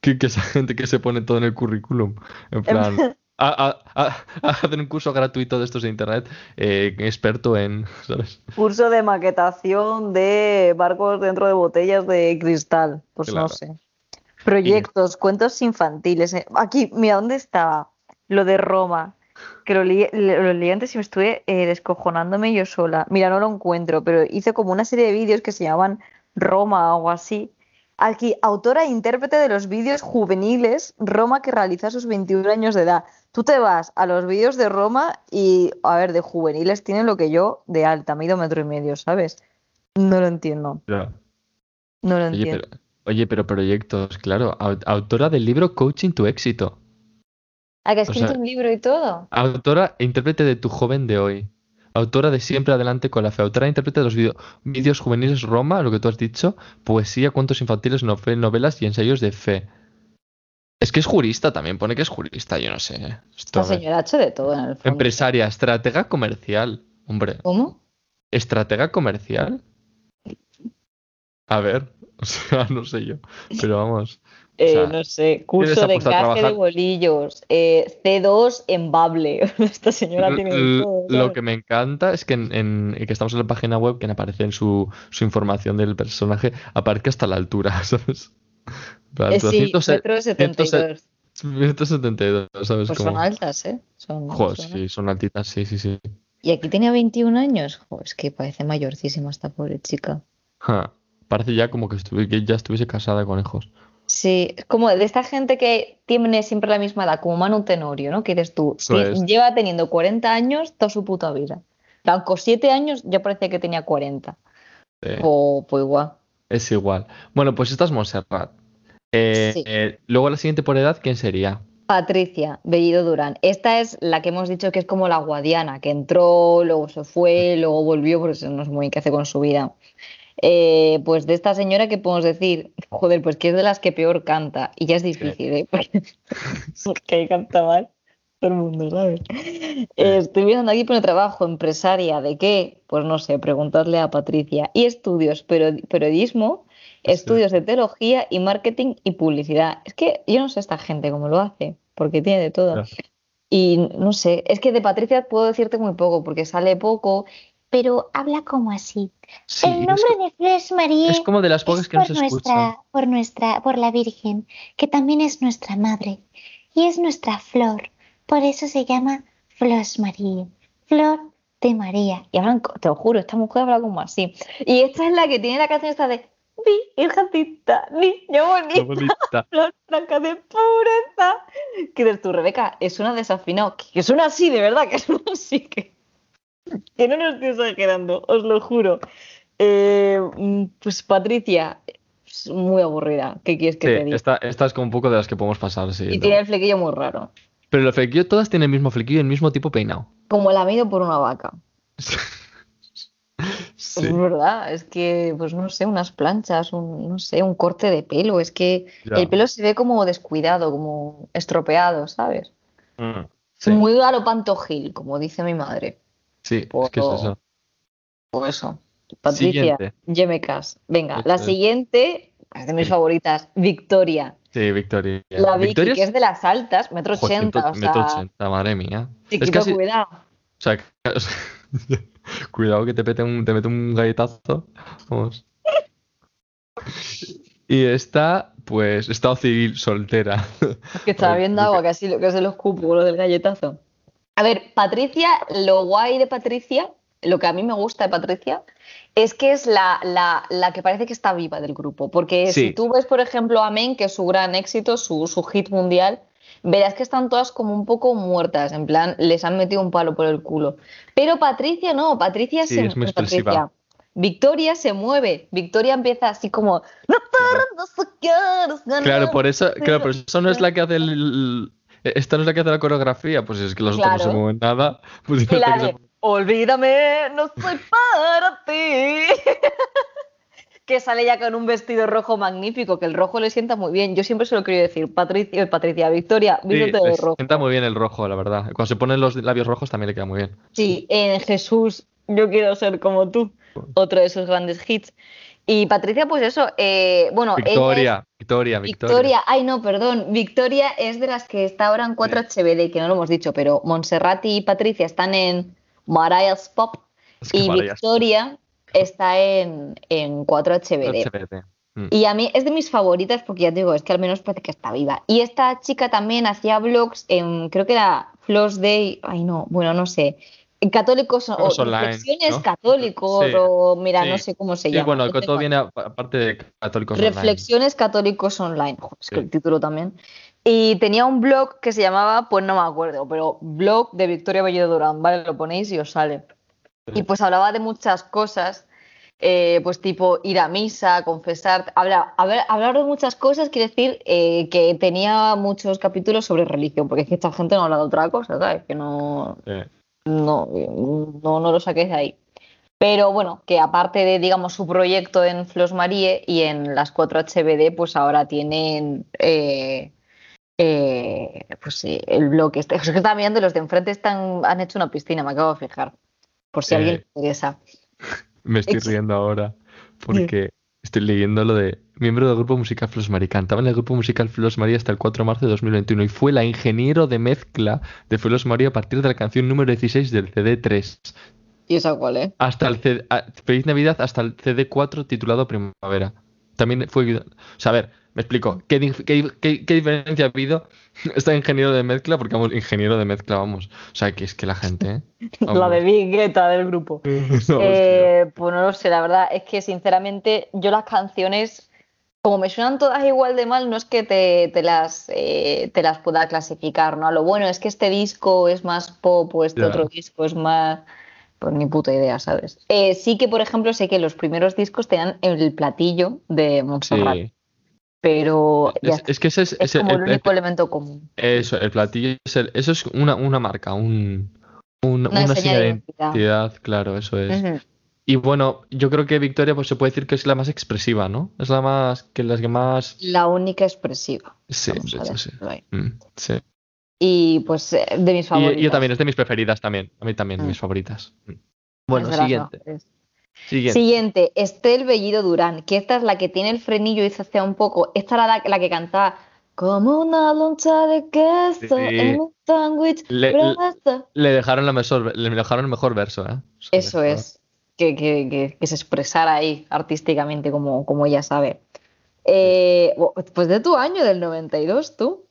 que, que esa gente que se pone todo en el currículum. En plan, a, a- a- a hacer un curso gratuito de estos de internet, eh, experto en, ¿sabes? Curso de maquetación de barcos dentro de botellas de cristal. Pues no sé. Proyectos, cuentos infantiles. eh. Aquí, mira, ¿dónde estaba? Lo de Roma. Que lo leí, lo leí antes y me estuve eh, descojonándome yo sola. Mira, no lo encuentro, pero hice como una serie de vídeos que se llamaban Roma o algo así. Aquí, autora e intérprete de los vídeos juveniles Roma que realiza a sus 21 años de edad. Tú te vas a los vídeos de Roma y, a ver, de juveniles tienen lo que yo de alta, mido metro y medio, ¿sabes? No lo entiendo, no lo Oye, entiendo. pero, oye, pero proyectos, claro. Au- Autora del libro Coaching tu éxito. ¿A que ha o escrito sea- un libro y todo? Autora e intérprete de Tu joven de hoy. Autora de Siempre adelante con la fe. Autora e intérprete de los vídeos juveniles Roma, lo que tú has dicho. Poesía, cuentos infantiles, novelas y ensayos de fe. Es que es jurista también, pone que es jurista, yo no sé. Esto, Esta señora ha hecho de todo en el fondo. Empresaria, estratega comercial. Hombre, ¿Cómo? ¿estratega comercial? A ver, o sea, no sé yo. Pero vamos. Eh, sea, no sé, curso de encaje de bolillos, eh, C2 en Bable. Esta señora tiene L- todo, Lo que me encanta es que, en, en- que estamos en la página web, que aparece en su, su información del personaje, aparece hasta la altura, ¿sabes? Eh, altura, sí, 170, metro 72. 172, ¿sabes? Pues Como- son altas, ¿eh? Son, Joder, son sí, son altitas, sí, sí, sí. Y aquí tenía 21 años. Joder, es que parece mayorcísima esta pobre chica. Ja, Parece ya como que, estuvi- que ya estuviese casada con hijos. Sí, es como de esta gente que tiene siempre la misma edad, como Manu Tenorio, ¿no? Que eres tú. Es. Lleva teniendo 40 años toda su puta vida. Claro, Con 7 años ya parecía que tenía 40. Eh, O pues igual. es igual. Bueno, pues esta es Montserrat. Eh, Sí. eh, luego la siguiente por edad, ¿quién sería? Patricia Bellido Durán. Esta es la que hemos dicho que es como la guadiana, que entró, luego se fue, luego volvió, porque no sé muy qué hace con su vida. Eh, pues de esta señora, ¿qué podemos decir? Joder, pues que es de las que peor canta. Y ya es difícil, ¿eh? Porque, canta mal todo el mundo, ¿sabes? Eh, estoy mirando aquí pone trabajo, empresaria, ¿de qué? Pues no sé, preguntarle a Patricia. Y estudios, pero periodismo, Sí. estudios de teología y marketing y publicidad. Es que yo no sé esta gente cómo lo hace, porque tiene de todo. Y no sé, es que de Patricia puedo decirte muy poco, porque sale poco, pero habla como así. Sí, el es, nombre de Flores Marie es como de las pocas es que por escuchan. nuestra, por nuestra, por la Virgen, que también es nuestra madre y es nuestra flor. Por eso se llama Flos Marie, flor de María. y hablan, te lo juro, esta mujer habla como así. Y esta es la que tiene la canción esta de Virgencita, niña Qué bonita, bonita. flor blanca de pureza. Que dices tú, Rebeca, es una desafinado, que, que suena así, de verdad, que suena así, que, que no nos estoy exagerando, os lo juro. Eh, pues Patricia, es muy aburrida, ¿qué quieres que Sí, te diga? esta, esta es como un poco de las que podemos pasar, sí. Y ¿no? tiene el flequillo muy raro, Pero los flequillos todas tienen el mismo flequillo y el mismo tipo peinado. como lamido por una vaca. Sí, Es verdad, es que, pues no sé, unas planchas, un, no sé, un corte de pelo, es que ya. el pelo se ve como descuidado, como estropeado, ¿sabes? Mm, sí, Muy a lo pantojil, como dice mi madre. Sí, es que es eso. Por eso. Patricia. Yemecas. Venga, la siguiente, es de mis favoritas, Victoria. Sí, Victoria. La Vicky, Victoria que es de las altas, metro ochenta, o metro ochenta, madre mía. Es chiquito, casi, o cuidado. sea, Cuidado que te, pete un, te mete un galletazo. Vamos. Y está, pues, estado civil soltera. Es que estaba viendo agua, casi lo que se los cupo, lo del galletazo. A ver, Patricia, lo guay de Patricia, lo que a mí me gusta de Patricia, es que es la, la- la que parece que está viva del grupo. Porque Sí. si tú ves, por ejemplo, a Men, que es su gran éxito, su, su hit mundial, verás que están todas como un poco muertas, en plan, les han metido un palo por el culo. Pero Patricia no, Patricia Sí, se es muy Patricia. Victoria se mueve, Victoria empieza así como Claro, nada". por eso, claro, por eso no es la que hace el- esta no es la que hace la coreografía, pues es que los otros no se Claro. mueven nada. Pues Y la se- de, olvídame, no soy para ti. que sale ya con un vestido rojo magnífico, que el rojo le sienta muy bien. Yo siempre se lo quería decir, Patricia, eh, Patricia, Victoria, Sí, de rojo. sienta muy bien el rojo, la verdad. Cuando se ponen los labios rojos también le queda muy bien. Sí, en Jesús, yo quiero ser como tú. Otro de sus grandes hits. Y Patricia, pues eso, eh, bueno, es- Victoria, Victoria, Victoria. Victoria, ay no, perdón, Victoria es de las que está ahora en 4 HBD, que no lo hemos dicho, pero Montserrat y Patricia están en Mariah's Pop Es que y Victoria está en, en 4 HBD. HBT. Mm. Y a mí es de mis favoritas porque ya te digo, es que al menos parece que está viva. Y esta chica también hacía vlogs en, creo que era Floss Day, ay no, bueno, no sé, católicos o online, reflexiones ¿no? católicos Sí, o mira, no sí. sé cómo se Sí, llama. bueno, no todo viene a- aparte de católicos online. Reflexiones católicos online. Es que el título también. Y tenía un blog que se llamaba, pues no me acuerdo, pero blog de Victoria Bellido Durán, ¿vale? Lo ponéis y os sale. Y pues hablaba de muchas cosas, eh, pues tipo ir a misa, confesar. Habla, hablar, hablar de muchas cosas quiere decir eh, que tenía muchos capítulos sobre religión, porque es que esta gente no habla de otra cosa, ¿sabes? Que no. No, no, no lo saquéis de ahí. Pero bueno, que aparte de, digamos, su proyecto en Flos Marie y en las 4 HBD, pues ahora tienen eh, eh, pues el blog este. Sea, que mirando y los de enfrente están, han hecho una piscina, me acabo de fijar. Por si a alguien Eh, le interesa. Me estoy riendo ahora porque estoy leyendo lo de miembro del grupo musical Flos María. Cantaba en el grupo musical Flos María hasta el 4 de marzo de 2021 y fue la ingeniero de mezcla de Flos María a partir de la canción número 16 del CD3 ¿Y esa cuál es? hasta el CD, a- Feliz Navidad hasta el CD4 titulado Primavera. También fue. O sea, a ver, me explico. ¿Qué, di- qué- qué- qué diferencia ha habido esta ingeniero de mezcla? Porque vamos, ingeniero de mezcla, vamos. O sea, que es que la gente. ¿eh? La de Guetta del grupo. Eh, pues no lo sé, la verdad es que sinceramente yo las canciones, como me suenan todas igual de mal, no es que te, te las, eh, te las pueda clasificar, ¿no? A lo bueno es que este disco es más pop o este otro disco es más... Pues ni puta idea, ¿sabes? Eh, sí que, por ejemplo, sé que los primeros discos tenían el platillo de Montserrat, Sí. pero ya Es, que ese es, Es ese- como el el- el- único elemento común. Eso, el platillo es el- eso es una, una marca, un, un- Una una señal de de identidad. claro, eso es. Y bueno, yo creo que Victoria pues se puede decir que es la más expresiva, ¿no? Es la más, que las que más... La única expresiva. Sí, vamos de hecho, sí. Mm, sí. Y pues eh, de mis Y favoritos. yo también, es de mis preferidas también. A mí también, Mm. mis favoritas. Mm. Bueno, siguiente. Siguiente. Siguiente, Estel Bellido Durán, que esta es la que tiene el frenillo y se hace un poco. Esta era la, la que cantaba como una loncha de queso Sí. en un sándwich. Le- brazo". Le dejaron, la mejor, le dejaron el mejor verso, ¿eh? Eso mejor. es, que, que- que- que se expresara ahí artísticamente como, como ella sabe. Eh, pues de tu año, del 92, tú.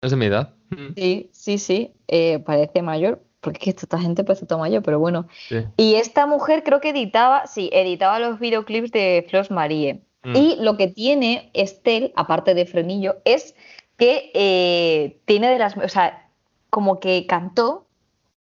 Es de mi edad. Sí, sí, sí, eh, parece mayor, porque es que esta gente parece todo mayor, pero bueno. sí. Y esta mujer creo que editaba, sí, editaba los videoclips de Flos Marie. Mm. Y lo que tiene Estel, aparte de Frenillo, es que eh, tiene de las, o sea, como que cantó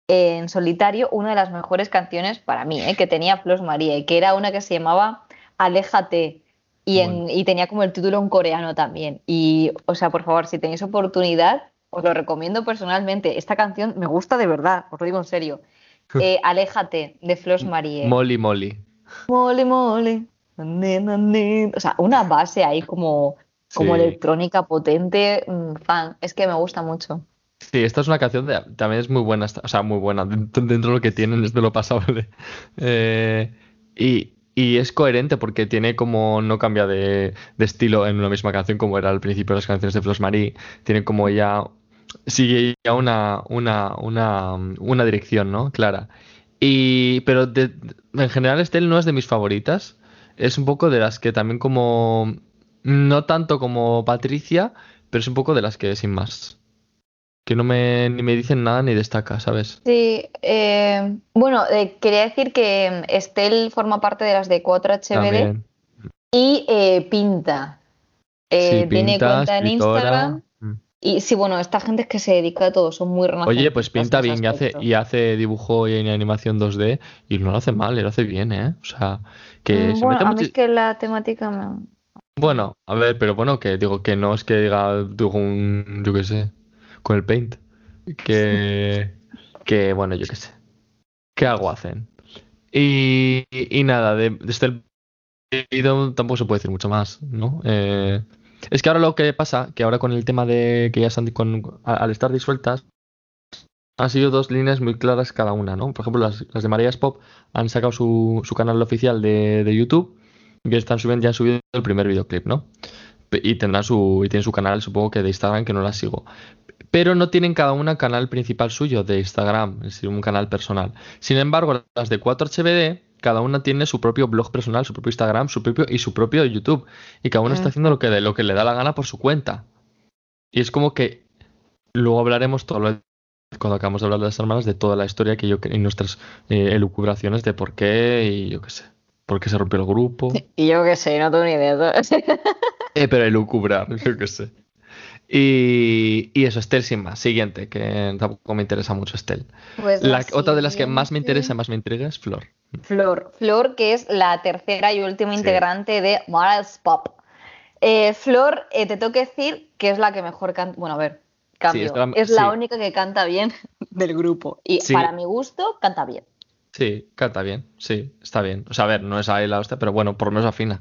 en solitario una de las mejores canciones para mí, eh, que tenía Flos María, y que era una que se llamaba Aléjate. Y, en- y tenía como el título en coreano también. Y, o sea, por favor, si tenéis oportunidad, os lo recomiendo personalmente. Esta canción me gusta de verdad, os lo digo en serio. Eh, Aléjate, de Flos Marie. Molly Molly. Na, ni. O sea, una base ahí como, como Sí. electrónica potente, mm, fan. Es que me gusta mucho. Sí, esta es una canción de, también es muy buena, o sea, muy buena dentro, de lo que tienen es de lo pasable. Eh, y, y es coherente porque tiene como no cambia de, de estilo en una misma canción como era al principio de las canciones de Flos Marie, tiene como ya sigue ya una una una una dirección, ¿no? Clara. Y, pero en general Estel no es de mis favoritas. Es un poco de las que también como... No tanto como Patricia, pero es un poco de las que sin más. Que no me, ni me dicen nada ni destaca, ¿sabes? Sí, eh, bueno, eh, quería decir que Estel forma parte de las de 4HBD También. y eh, pinta. Eh, Sí, tiene pinta, cuenta en escritora. Instagram. Mm. Y sí, bueno, esta gente es que se dedica a todo, son muy Oye, pues renacentistas pinta bien y hace, y hace dibujo y animación 2D y no lo hace mal, lo hace bien, ¿eh? O sea, que Mm, se Bueno, mete a mí mucho... es que la temática me... Bueno, a ver, pero bueno, que digo que no es que diga dibujo un, yo qué sé, con el paint. Que, que bueno, yo qué sé. Que algo hacen. Y, y nada, de, desde el vídeo tampoco se puede decir mucho más, ¿no? Eh, es que ahora lo que pasa, que ahora con el tema de que ya están con, al estar disueltas, han sido dos líneas muy claras cada una, ¿no? Por ejemplo, las, las de Marías Pop han sacado su, su canal oficial de, de YouTube y están subiendo, ya han subido el primer videoclip, ¿no? Y tendrán su, y tienen su canal, supongo que de Instagram, que no la sigo. Pero no tienen cada una canal principal suyo de Instagram, es decir, un canal personal. Sin embargo, las de 4HBD, cada una tiene su propio blog personal, su propio Instagram, su propio y su propio YouTube. Y cada una está haciendo lo que, de- lo que le da la gana por su cuenta. Y es como que luego hablaremos todo lo- cuando acabamos de hablar de las hermanas de toda la historia que yo y nuestras eh, elucubraciones de por qué y yo qué sé, por qué se rompió el grupo. Y yo qué sé, no tengo ni idea. Eh, pero elucubrar, yo qué sé. Y, y eso, Estel sin más. Siguiente, que tampoco me interesa mucho Estel. Pues La, la otra de las que más me interesa, más me intriga es Flor. Flor. Flor, que es la tercera y última Sí. integrante de Mars Pop. Eh, Flor, eh, te tengo que decir que es la que mejor canta. Bueno, a ver, cambio. es la- es la sí. única que canta bien del grupo. Y para mi gusto, canta bien. Sí, canta bien, sí, está bien. O sea, a ver, no es ahí la hostia, pero bueno, por lo menos afina.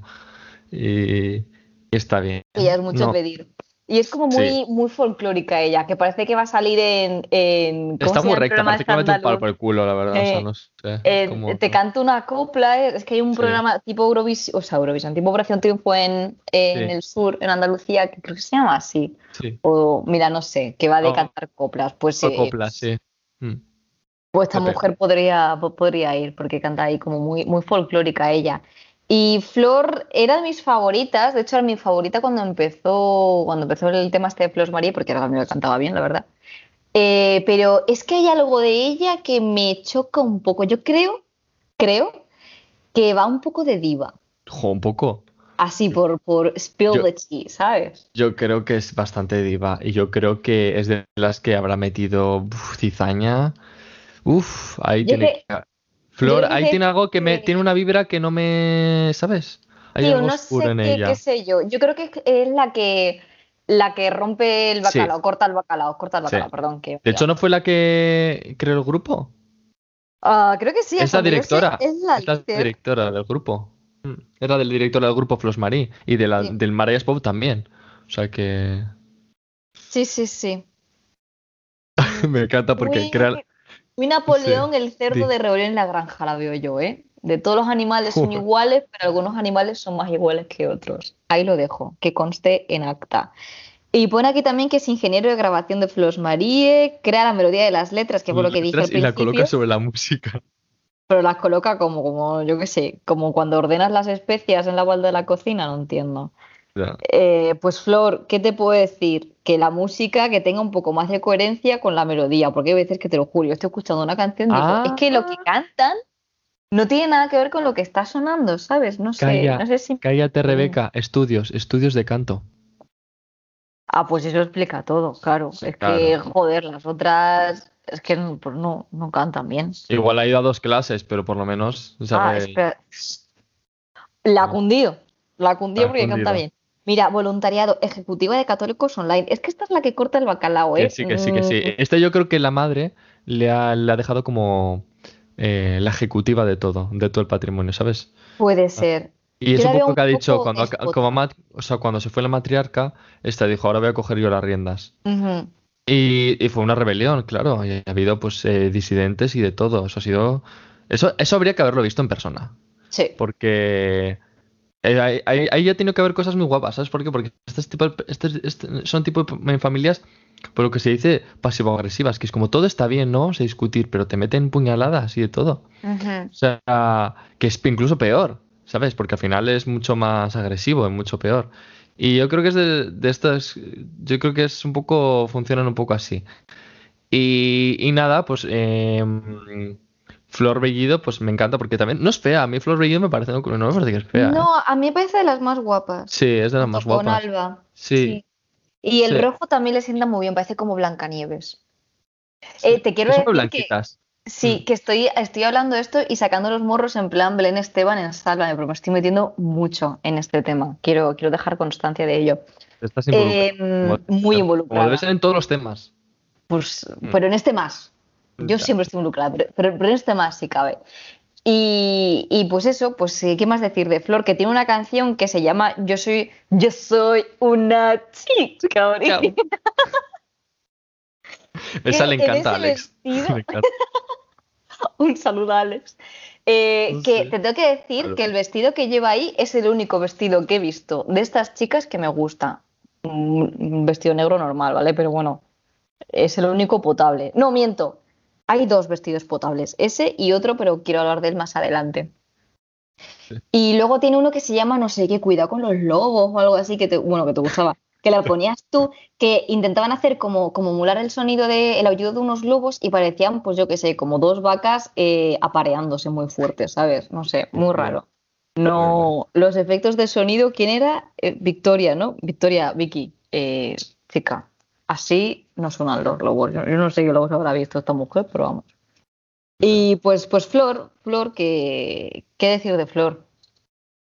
Y, y está bien. Y es mucho No, pedir. Y es como muy, Sí. muy folclórica ella, que parece que va a salir en. en ¿cómo Está muy recta, parece que mete un palo por el culo, la verdad. o sea, Eh, no sé. Eh, te canto una copla, eh, es que hay un Sí. programa tipo Eurovisión, o sea, Eurovisión, tipo Operación Triunfo en, en Sí. el sur, en Andalucía, que creo que se llama así. Sí, O, mira, no sé, que va de Oh. cantar coplas. Pues, o eh, copla, sí. Mm. pues esta mujer podría, po- podría ir, porque canta ahí como muy, muy folclórica ella. Y Flor era de mis favoritas, de hecho era mi favorita cuando empezó, cuando empezó el tema este de Flor María, porque era la que cantaba bien, la verdad. Eh, pero es que hay algo de ella que me choca un poco. Yo creo, creo que va un poco de diva. Jo, un poco. Así por, por spill Yo- the tea, ¿sabes? Yo creo que es bastante diva y yo creo que es de las que habrá metido uf, cizaña. Uf, ahí Yo tiene que- que... Flor, ahí tiene algo que me... Tiene una vibra que no me... ¿Sabes? Hay Tío, algo no sé en qué, ella. qué sé yo. Yo creo que es- la que la que rompe el Sí. bacalao, corta el bacalao, corta el Sí. bacalao, perdón. Que, De hecho, ¿no fue la que creó el grupo? Ah, creo que sí. es la directora. Es la Es la directora del grupo. Mm. Era del director del grupo Flos Marí y de la, Sí. del Marias Pop también. O sea que Sí, sí, sí. me encanta porque crea... muy Napoleón, el cerdo de Rebelión en la granja, la veo yo, ¿eh? De todos los animales son iguales, pero algunos animales son más iguales que otros. Ahí lo dejo, que conste en acta. Y pone aquí también que es ingeniero de grabación de Flos Marie, crea la melodía de las letras, que fue lo que dije al letras y la principio. coloca sobre la música. Pero las coloca como, como, yo qué sé, como cuando ordenas las especias en la balda de la cocina, no entiendo. Eh, pues Flor, ¿qué te puedo decir? Que la música que tenga un poco más de coherencia con la melodía, porque hay veces que te lo juro, yo estoy escuchando una canción y digo, Ah. es que lo que cantan no tiene nada que ver con lo que está sonando, ¿sabes? No sé, Calla, no sé si... Cállate, Rebeca. Estudios, estudios de canto. Ah, pues eso explica todo, claro. Es que, joder, las otras es que no, pues no, no cantan bien. Igual ha ido a dos clases, pero por lo menos Ah, sabe. espera. La ha cundido. La ha cundido La ha porque canta cundido. bien. Mira, voluntariado, ejecutiva de Católicos Online. Es que esta es la que corta el bacalao, Que ¿eh? sí, que sí, que sí. Este yo creo que la madre le ha, le ha dejado como eh, la ejecutiva de todo, de todo el patrimonio, ¿sabes? Mm, Puede ser. Y es Yo la un poco que ha dicho cuando, como o sea, cuando se fue la matriarca, esta dijo, ahora voy a coger yo las riendas. Y fue una rebelión, claro. Y ha habido pues eh, disidentes y de todo. Eso ha sido. Eso, eso habría que haberlo visto en persona. Sí. Porque eh, ahí, ya tiene que haber cosas muy guapas, ¿sabes por qué? Porque este tipo de- este- este- son tipo de familias por lo que se dice pasivo-agresivas, que es como todo está bien, ¿no? Se discutir, pero te meten puñaladas y de todo. O sea, que es incluso peor, ¿sabes? Porque al final es mucho más agresivo, es mucho peor. Y yo creo que es de, de estas, yo creo que es un poco, funcionan un poco así. Y, y nada, pues em, Flor Bellido, pues me encanta porque también no es fea. A mí Flor Bellido me parece, no, no me parece que es fea. ¿eh? No, a mí me parece de las más guapas. Sí, es de las más con guapas. Alba. Sí. Y el Sí. rojo también le sienta muy bien, parece como Blancanieves. Eh, te quiero Que decir que, blanquitas. sí, Mm. que estoy, estoy hablando de esto y sacando los morros en plan Belén Esteban en Sálvame, pero me estoy metiendo mucho en este tema. Quiero, quiero dejar constancia de ello. Estás involucrada. Eh, Como- muy Como involucrada. debe ser en todos los temas. Pues, Mm. pero en este más. Yo siempre estoy involucrada, pero, pero, pero en este más si cabe. Y, y pues eso, pues eh, qué más decir de Flor, que tiene una canción que se llama Yo soy, yo soy una chica. Esa le en encanta Alex. vestido- Le encanta. Un saludo a Alex. Eh, No que sé. te tengo que decir Claro. que el vestido que lleva ahí es el único vestido que he visto de estas chicas que me gusta. Un vestido negro normal, ¿vale? Pero bueno, es el único potable. No, miento. Hay dos vestidos potables, ese y otro, pero quiero hablar de él más adelante. Sí. Y luego tiene uno que se llama, no sé qué, cuidado con los lobos o algo así, que te, bueno, que te gustaba, que la ponías tú, que intentaban hacer como, como emular el sonido de, el aullido de unos lobos y parecían, pues yo qué sé, como dos vacas eh, apareándose muy fuertes, ¿sabes? No sé, muy raro. No, los efectos de sonido, ¿quién era? Eh, Victoria, ¿no? Victoria, Vicky, eh, chica. Así no suenan los lobos. Yo, yo no sé qué lobos habrá visto esta mujer, pero vamos. Y pues, pues Flor, Flor, que, ¿qué decir de Flor?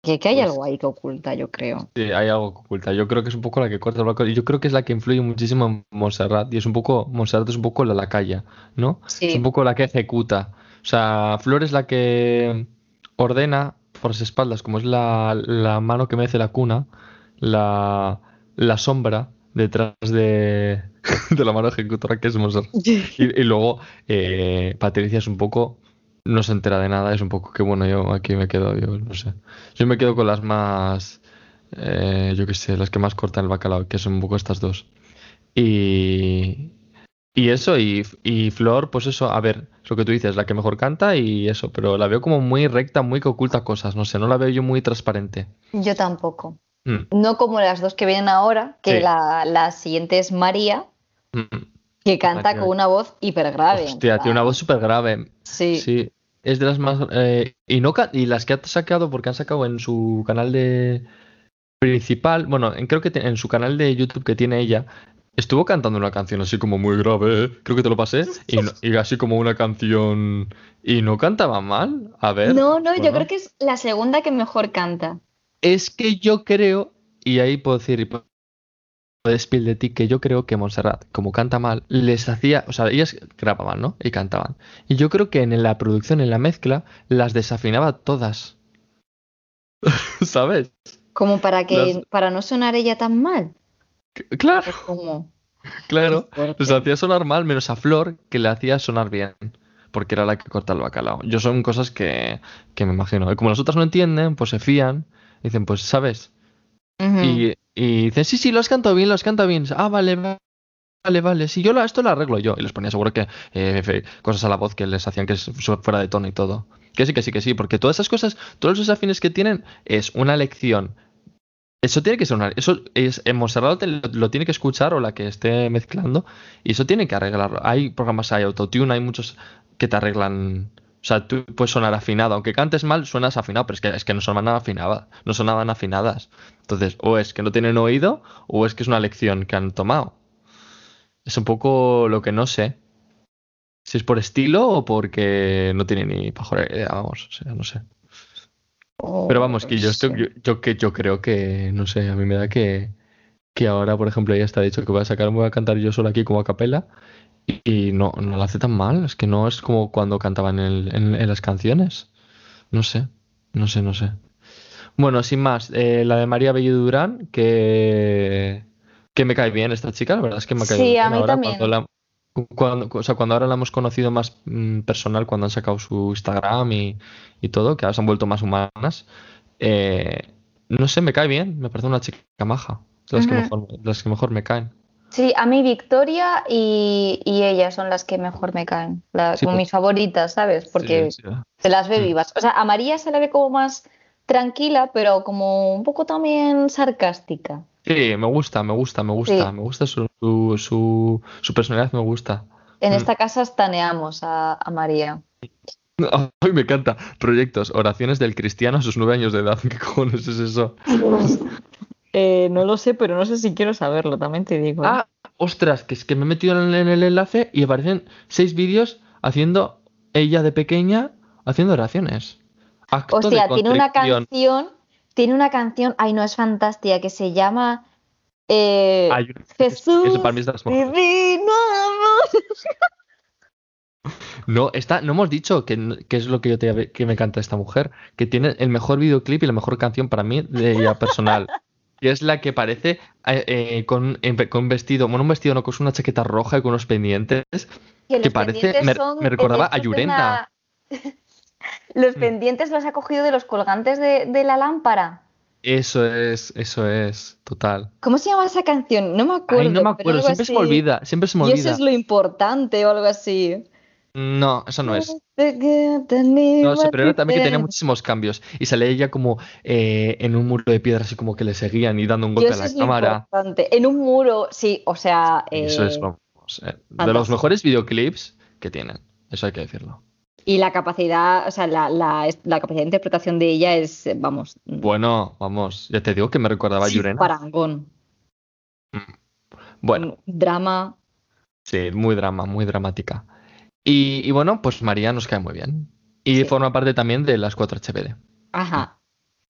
Que, que hay Pues- algo ahí que oculta, yo creo. Sí, hay algo que oculta. Yo creo que es un poco la que corta el barco. Y yo creo que es la que influye muchísimo en Montserrat. Y es un poco, Montserrat es un poco la lacaya, ¿no? Es Sí, un poco la que ejecuta. O sea, Flor es la que ordena por las espaldas, como es la, la mano que mece la cuna, la, la sombra detrás de, de la mano ejecutora que es Montserrat. Y, y luego eh, Patricia es un poco, no se entera de nada, es un poco que bueno, yo aquí me quedo, yo no sé. Yo me quedo con las más, eh, yo qué sé, las que más cortan el bacalao, que son un poco estas dos. Y, y eso, y, y Flor, pues eso, a ver, es lo que tú dices, la que mejor canta y eso, pero la veo como muy recta, muy que oculta cosas, no sé, no la veo yo muy transparente. yo tampoco. Mm, No como las dos que vienen ahora, que Sí. la, la siguiente es María, mm. que canta María. con una voz hiper grave. Hostia, tiene una voz súper grave. Sí. Sí, es de las más... eh, y, no, y las que ha sacado, porque han sacado en su canal de principal, bueno, en- creo que en su canal de YouTube que tiene ella, estuvo cantando una canción así como muy grave, ¿eh? creo que te lo pasé, y, no- y así como una canción... Y no cantaba mal, a ver. No, no, yo creo que es la segunda que mejor canta. Es que yo creo, y ahí puedo decir, despiel de ti, que yo creo que Montserrat, como canta mal, les hacía, o sea, ellas grababan, ¿no? Y cantaban. Y yo creo que en la producción, en la mezcla, las desafinaba todas. ¿Sabes? Como para que, Las- para no sonar ella tan mal. Claro, como, claro. Les hacía sonar mal, menos a Flor, que le hacía sonar bien. Porque era la que corta el bacalao. Yo son cosas que, que me imagino. Y como las otras no entienden, pues se fían. Dicen, pues, ¿sabes? Y, y dicen, sí, sí, lo has cantado bien, lo has cantado bien. Ah, vale, va- vale, vale. Sí, yo lo, esto lo arreglo yo. Y les ponía seguro que eh, cosas a la voz que les hacían que fuera de tono y todo. Que sí, que sí, que sí. Porque todas esas cosas, todos los desafines que tienen, es una lección. Eso tiene que ser una. Eso es. En Montserrat lo, lo tiene que escuchar o la que esté mezclando. Y eso tiene que arreglarlo. Hay programas, hay autotune, hay muchos que te arreglan. O sea, tú puedes sonar afinado. Aunque cantes mal, suenas afinado. Pero es que, es que no sonaban afinadas. No sonaban afinadas. Entonces, o es que no tienen oído, o es que es una lección que han tomado. Es un poco lo que no sé. Si es por estilo o porque no tienen ni pajolera idea, vamos. O sea, no sé. Pero vamos, que yo, estoy, Sí. yo, yo que yo creo que, no sé, a mí me da que, que ahora, por ejemplo, ya está dicho que voy a sacar, voy a cantar yo solo aquí como a capela y, no, no lo hace tan mal, es que no es como cuando cantaban en, en- en las canciones. No sé, no sé, no sé. Bueno, sin más, eh, la de María Bello Durán, que, que me cae bien esta chica, la verdad es que me caído Sí, bien a mí ahora también. cuando la- cuando, o sea, cuando ahora la hemos conocido más mm, personal, cuando han sacado su Instagram y, y todo, que ahora se han vuelto más humanas, eh, no sé, me cae bien, me parece una chica maja, de las que Ujú. mejor, de las que mejor me caen. Sí, a mí Victoria y, y ella son las que mejor me caen. Las, Sí, como pues- mis favoritas, ¿sabes? Porque Sí, sí. se las ve Mm. vivas. O sea, a María se la ve como más tranquila, pero como un poco también sarcástica. Sí, me gusta, me gusta, me gusta, Sí. me gusta su, su, su, su personalidad, me gusta. En Mm. esta casa estaneamos a, a María. Ay, me encanta. Proyectos, oraciones del cristiano a sus nueve años de edad. ¿Qué cojones es eso? Eh, no lo sé, pero no sé si quiero saberlo, también te digo. ¿eh? Ah, ostras, que es que me he metido en el, en el enlace y aparecen seis vídeos haciendo ella de pequeña haciendo oraciones. Acto tiene una canción, tiene una canción, ay no, es fantástica, que se llama eh, Ay, Jesús eso para mí es de las mejores. Divino Amor. No, está, no hemos dicho que, es lo que yo te que me encanta esta mujer, que tiene el mejor videoclip y la mejor canción para mí de ella personal. Y es la que parece eh, eh, con, en- con un vestido, bueno, un vestido no, con una chaqueta roja y con unos pendientes. Que parece- pendientes me- recordaba a una- Los Mm. pendientes los ha cogido de los colgantes de, de la lámpara. Eso es, eso es, total. ¿Cómo se llama esa canción? No me acuerdo. Ay, no me acuerdo, siempre se me olvida, siempre se me Y eso olvida. es lo importante o algo así. No, eso no es. No sé, pero era también que tenía muchísimos cambios. Y sale ella como eh, en un muro de piedra, así como que le seguían y dando un golpe a la es cámara. importante. En un muro, sí, o sea. Eso es, eh, vamos, eh, de los mejores videoclips que tienen. Eso hay que decirlo. Y la capacidad, o sea, la, la- la capacidad de interpretación de ella es, vamos, Bueno, vamos, ya te digo que me recordaba a sí, Yurena. parangón. Bueno, Un drama. sí, muy drama, muy dramática. Y, y bueno, pues María nos cae muy bien. Y Sí. forma parte también de las 4 HBD. Ajá.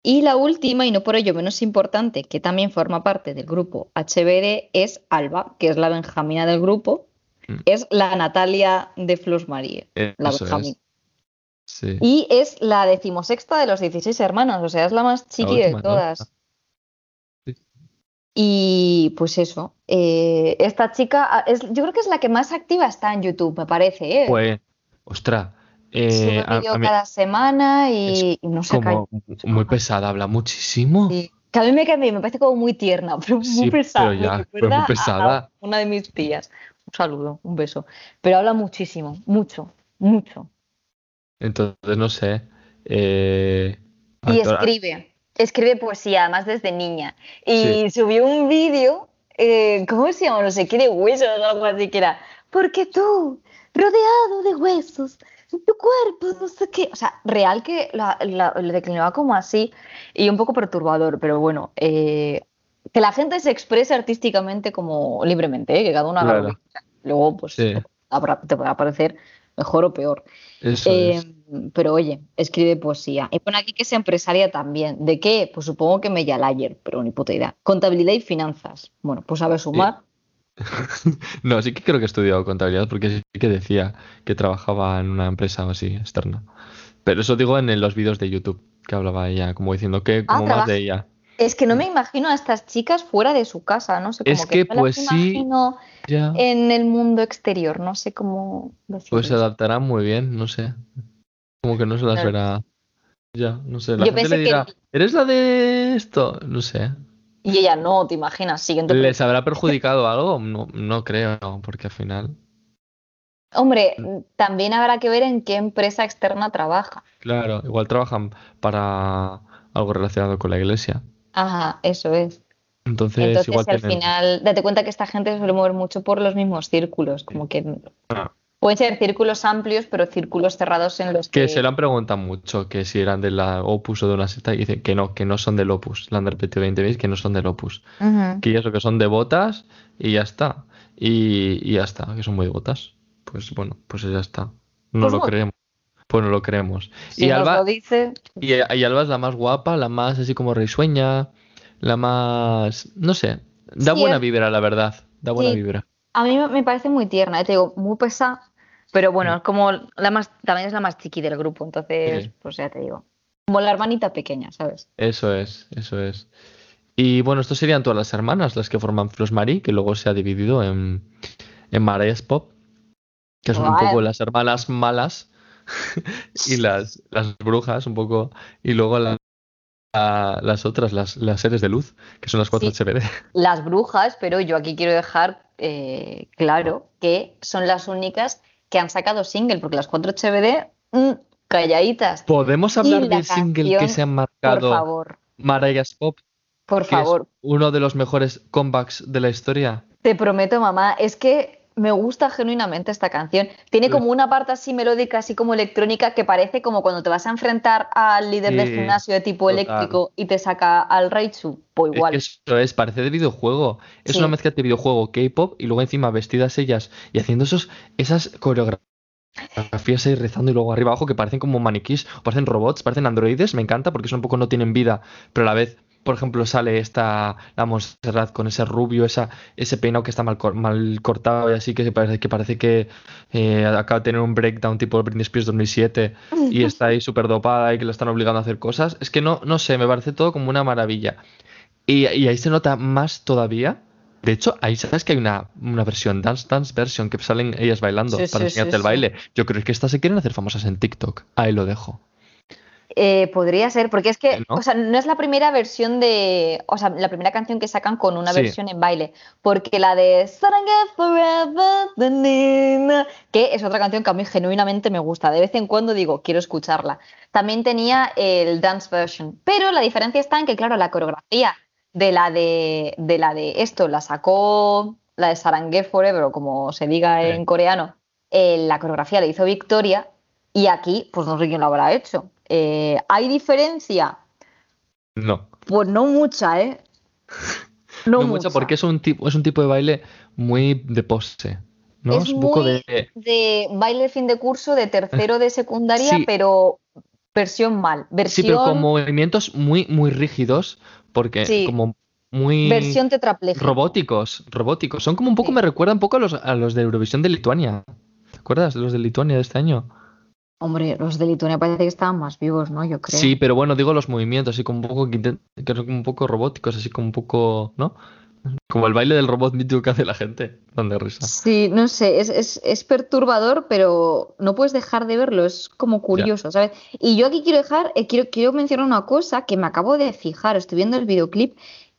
Y la última, y no por ello menos importante, que también forma parte del grupo HBD, es Alba, que es la Benjamina del grupo. Mm. Es la Natalia de Flos Marie, la Eso Benjamina. Sí. Y es la decimosexta de los 16 hermanos, o sea, es la más chiqui de última, la todas. Y pues eso, eh, esta chica, ah, es, yo creo que es la que más activa está en YouTube, me parece, ¿eh? Pues, ostras, eh, a- vídeo a mí- cada semana y, y no como muy pesada, habla muchísimo. Sí. Que a mí me me parece como muy tierna, pero muy Sí, pesada. pero ya, pero muy pesada. a una de mis tías. Un saludo, un beso. Pero habla muchísimo, mucho, mucho. Entonces, no sé. eh, Y escribe, escribe poesía, además desde niña. Y subió un vídeo, eh, ¿cómo se llama? No sé qué, de huesos o algo así que era. Porque tú, rodeado de huesos, tu cuerpo, no sé qué. O sea, real que la, la- lo declinaba como así y un poco perturbador, pero bueno, eh, que la gente se exprese artísticamente como libremente, ¿eh? que cada uno haga lo Claro. que quiera. Luego, pues, Sí. te podrá parecer mejor o peor. Eso Eh, es. pero oye, escribe poesía. Y pone aquí que es empresaria también. ¿De qué? Pues supongo que Mellayer, pero ni puta idea. Contabilidad y finanzas. Bueno, pues sabe sumar. No, sí que creo que he estudiado contabilidad porque sí que decía que trabajaba en una empresa así externa. Pero eso digo en los vídeos de YouTube que hablaba ella, como diciendo que Ah, como más de ella. Es que no me imagino a estas chicas fuera de su casa, no sé, como Es que, no las pues, sí. imagino Ya, en el mundo exterior, no sé cómo pues decirlo. se adaptará muy bien, no sé. Como que no se las Claro. verá. Ya, no sé. La Yo gente le que- dirá, ¿eres la de esto? No sé. Y ella no, te imaginas. ¿Les habrá perjudicado algo? No, no creo, porque al final. Hombre, también habrá que ver en qué empresa externa trabaja. Claro, igual trabajan para algo relacionado con la iglesia. Ajá, eso es. Entonces, Entonces, igual al final, date cuenta que esta gente se suele mover mucho por los mismos círculos, como que Ah. pueden ser círculos amplios, pero círculos cerrados en los Que que... se lo han preguntado mucho, que si eran de la Opus o de una secta, y dicen que no, que no son del Opus. La han repetido 20 veces que no son del Opus. Ujú. Que eso, que son devotas y ya está. Y, y ya está, que son muy devotas. Pues bueno, pues ya está. No Pues lo creemos. Pues no lo creemos. Si y, nos Alba, lo dice, y, y Alba es la más guapa, la más así como risueña, la más... No sé, da Sí, buena vibra, la verdad. Da buena Sí. vibra. a mí me- parece muy tierna, eh, te digo, muy pesada, pero bueno, es como la más, también es la más chiqui del grupo, entonces, Sí. pues ya te digo. Como la hermanita pequeña, ¿sabes? Eso es, eso es. Y bueno, estos serían todas las hermanas, las que forman Flos Marie, que luego se ha dividido en, en Mares Pop, que son un poco las hermanas malas y las, las brujas, un poco, y luego la- la- las otras, las, las series de luz, que son las 4 Sí. HBD. las brujas, pero yo aquí quiero dejar eh, claro que son las únicas que han sacado single, porque las 4 HBD, mm, calladitas. ¿Podemos hablar la del single que se han Por marcado favor, Mariah's Pop, por que favor. es uno de los mejores comebacks de la historia? Te prometo, mamá, es que me gusta genuinamente esta canción. Tiene como una parte así melódica, así como electrónica, que parece como cuando te vas a enfrentar al líder del gimnasio de tipo total. eléctrico y te saca al Raichu. Pues Es igual. que eso es, parece de videojuego. Es Sí. una mezcla de videojuego, K-pop y luego encima vestidas ellas y haciendo esos, esas coreografías ahí rezando y luego arriba abajo que parecen como maniquís, parecen robots, parecen androides. Me encanta porque son un poco no tienen vida, pero a la vez, por ejemplo, sale esta, la Montserrat con ese rubio, esa, ese peinado que está mal, mal cortado y así que parece que, parece que eh, acaba de tener un breakdown tipo Britney Spears 2007 y está ahí súper dopada y que la están obligando a hacer cosas. Es que no, no sé, me parece todo como una maravilla. Y, y ahí se nota más todavía. De hecho, ahí sabes que hay una, una versión, dance dance version, que salen ellas bailando Sí, para sí, enseñarte sí, el baile. Yo creo que estas se quieren hacer famosas en TikTok. Ahí lo dejo. Eh, podría ser, porque es que, ¿No? o sea, no es la primera versión de, o sea, la primera canción que sacan con una Sí. versión en baile, porque la de Forever, que es otra canción que a mí genuinamente me gusta, de vez en cuando digo, quiero escucharla. También tenía el dance version, pero la diferencia está en que, claro, la coreografía de la de, de la de esto la sacó la de Sarangue Forever, o como se diga Sí. en coreano, eh, la coreografía la hizo Victoria y aquí, pues no sé quién lo habrá hecho. Eh, ¿Hay diferencia? No. Pues no mucha, ¿eh? No, No, mucho porque es un tipo, es un tipo de baile muy de pose. ¿no? Es un poco muy de. de baile fin de curso de tercero de secundaria, Sí. pero versión mal. Sí, Versión, pero con movimientos muy, muy rígidos. Porque Sí. como muy versión robóticos. Robóticos. Son como un poco, Sí. me recuerdan un poco a los, a los de Eurovisión de Lituania. ¿Te acuerdas los de Lituania de este año? Hombre, los de Lituania parece que estaban más vivos, ¿no? Yo creo. Sí, pero bueno, digo los movimientos, así como un poco que, son un poco robóticos, así como un poco, ¿no? Como el baile del robot mítico que hace la gente. Donde risa. Sí, no sé, es, es, es perturbador, pero no puedes dejar de verlo, es como curioso, ¿sabes? Y yo aquí quiero dejar, eh, quiero, quiero mencionar una cosa que me acabo de fijar, estoy viendo el videoclip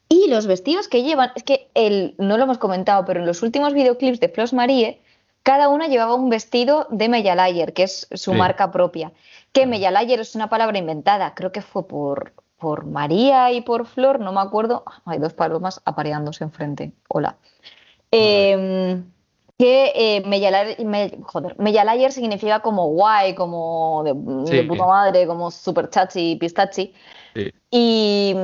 y los vestidos que llevan, es que el, no lo hemos comentado, pero en los últimos videoclips de Flos Marie, cada una llevaba un vestido de Meyalayer, que es su Sí. marca propia. Que Meyalayer es una palabra inventada, creo que fue por, por María y por Flor, no me acuerdo. Ah, Hay dos palomas apareándose enfrente. Hola. Eh, que eh, Meyala- Me- joder, Meyalayer significa como guay, como de, de Sí. puta madre, como super chachi, pistachi. Sí. Y,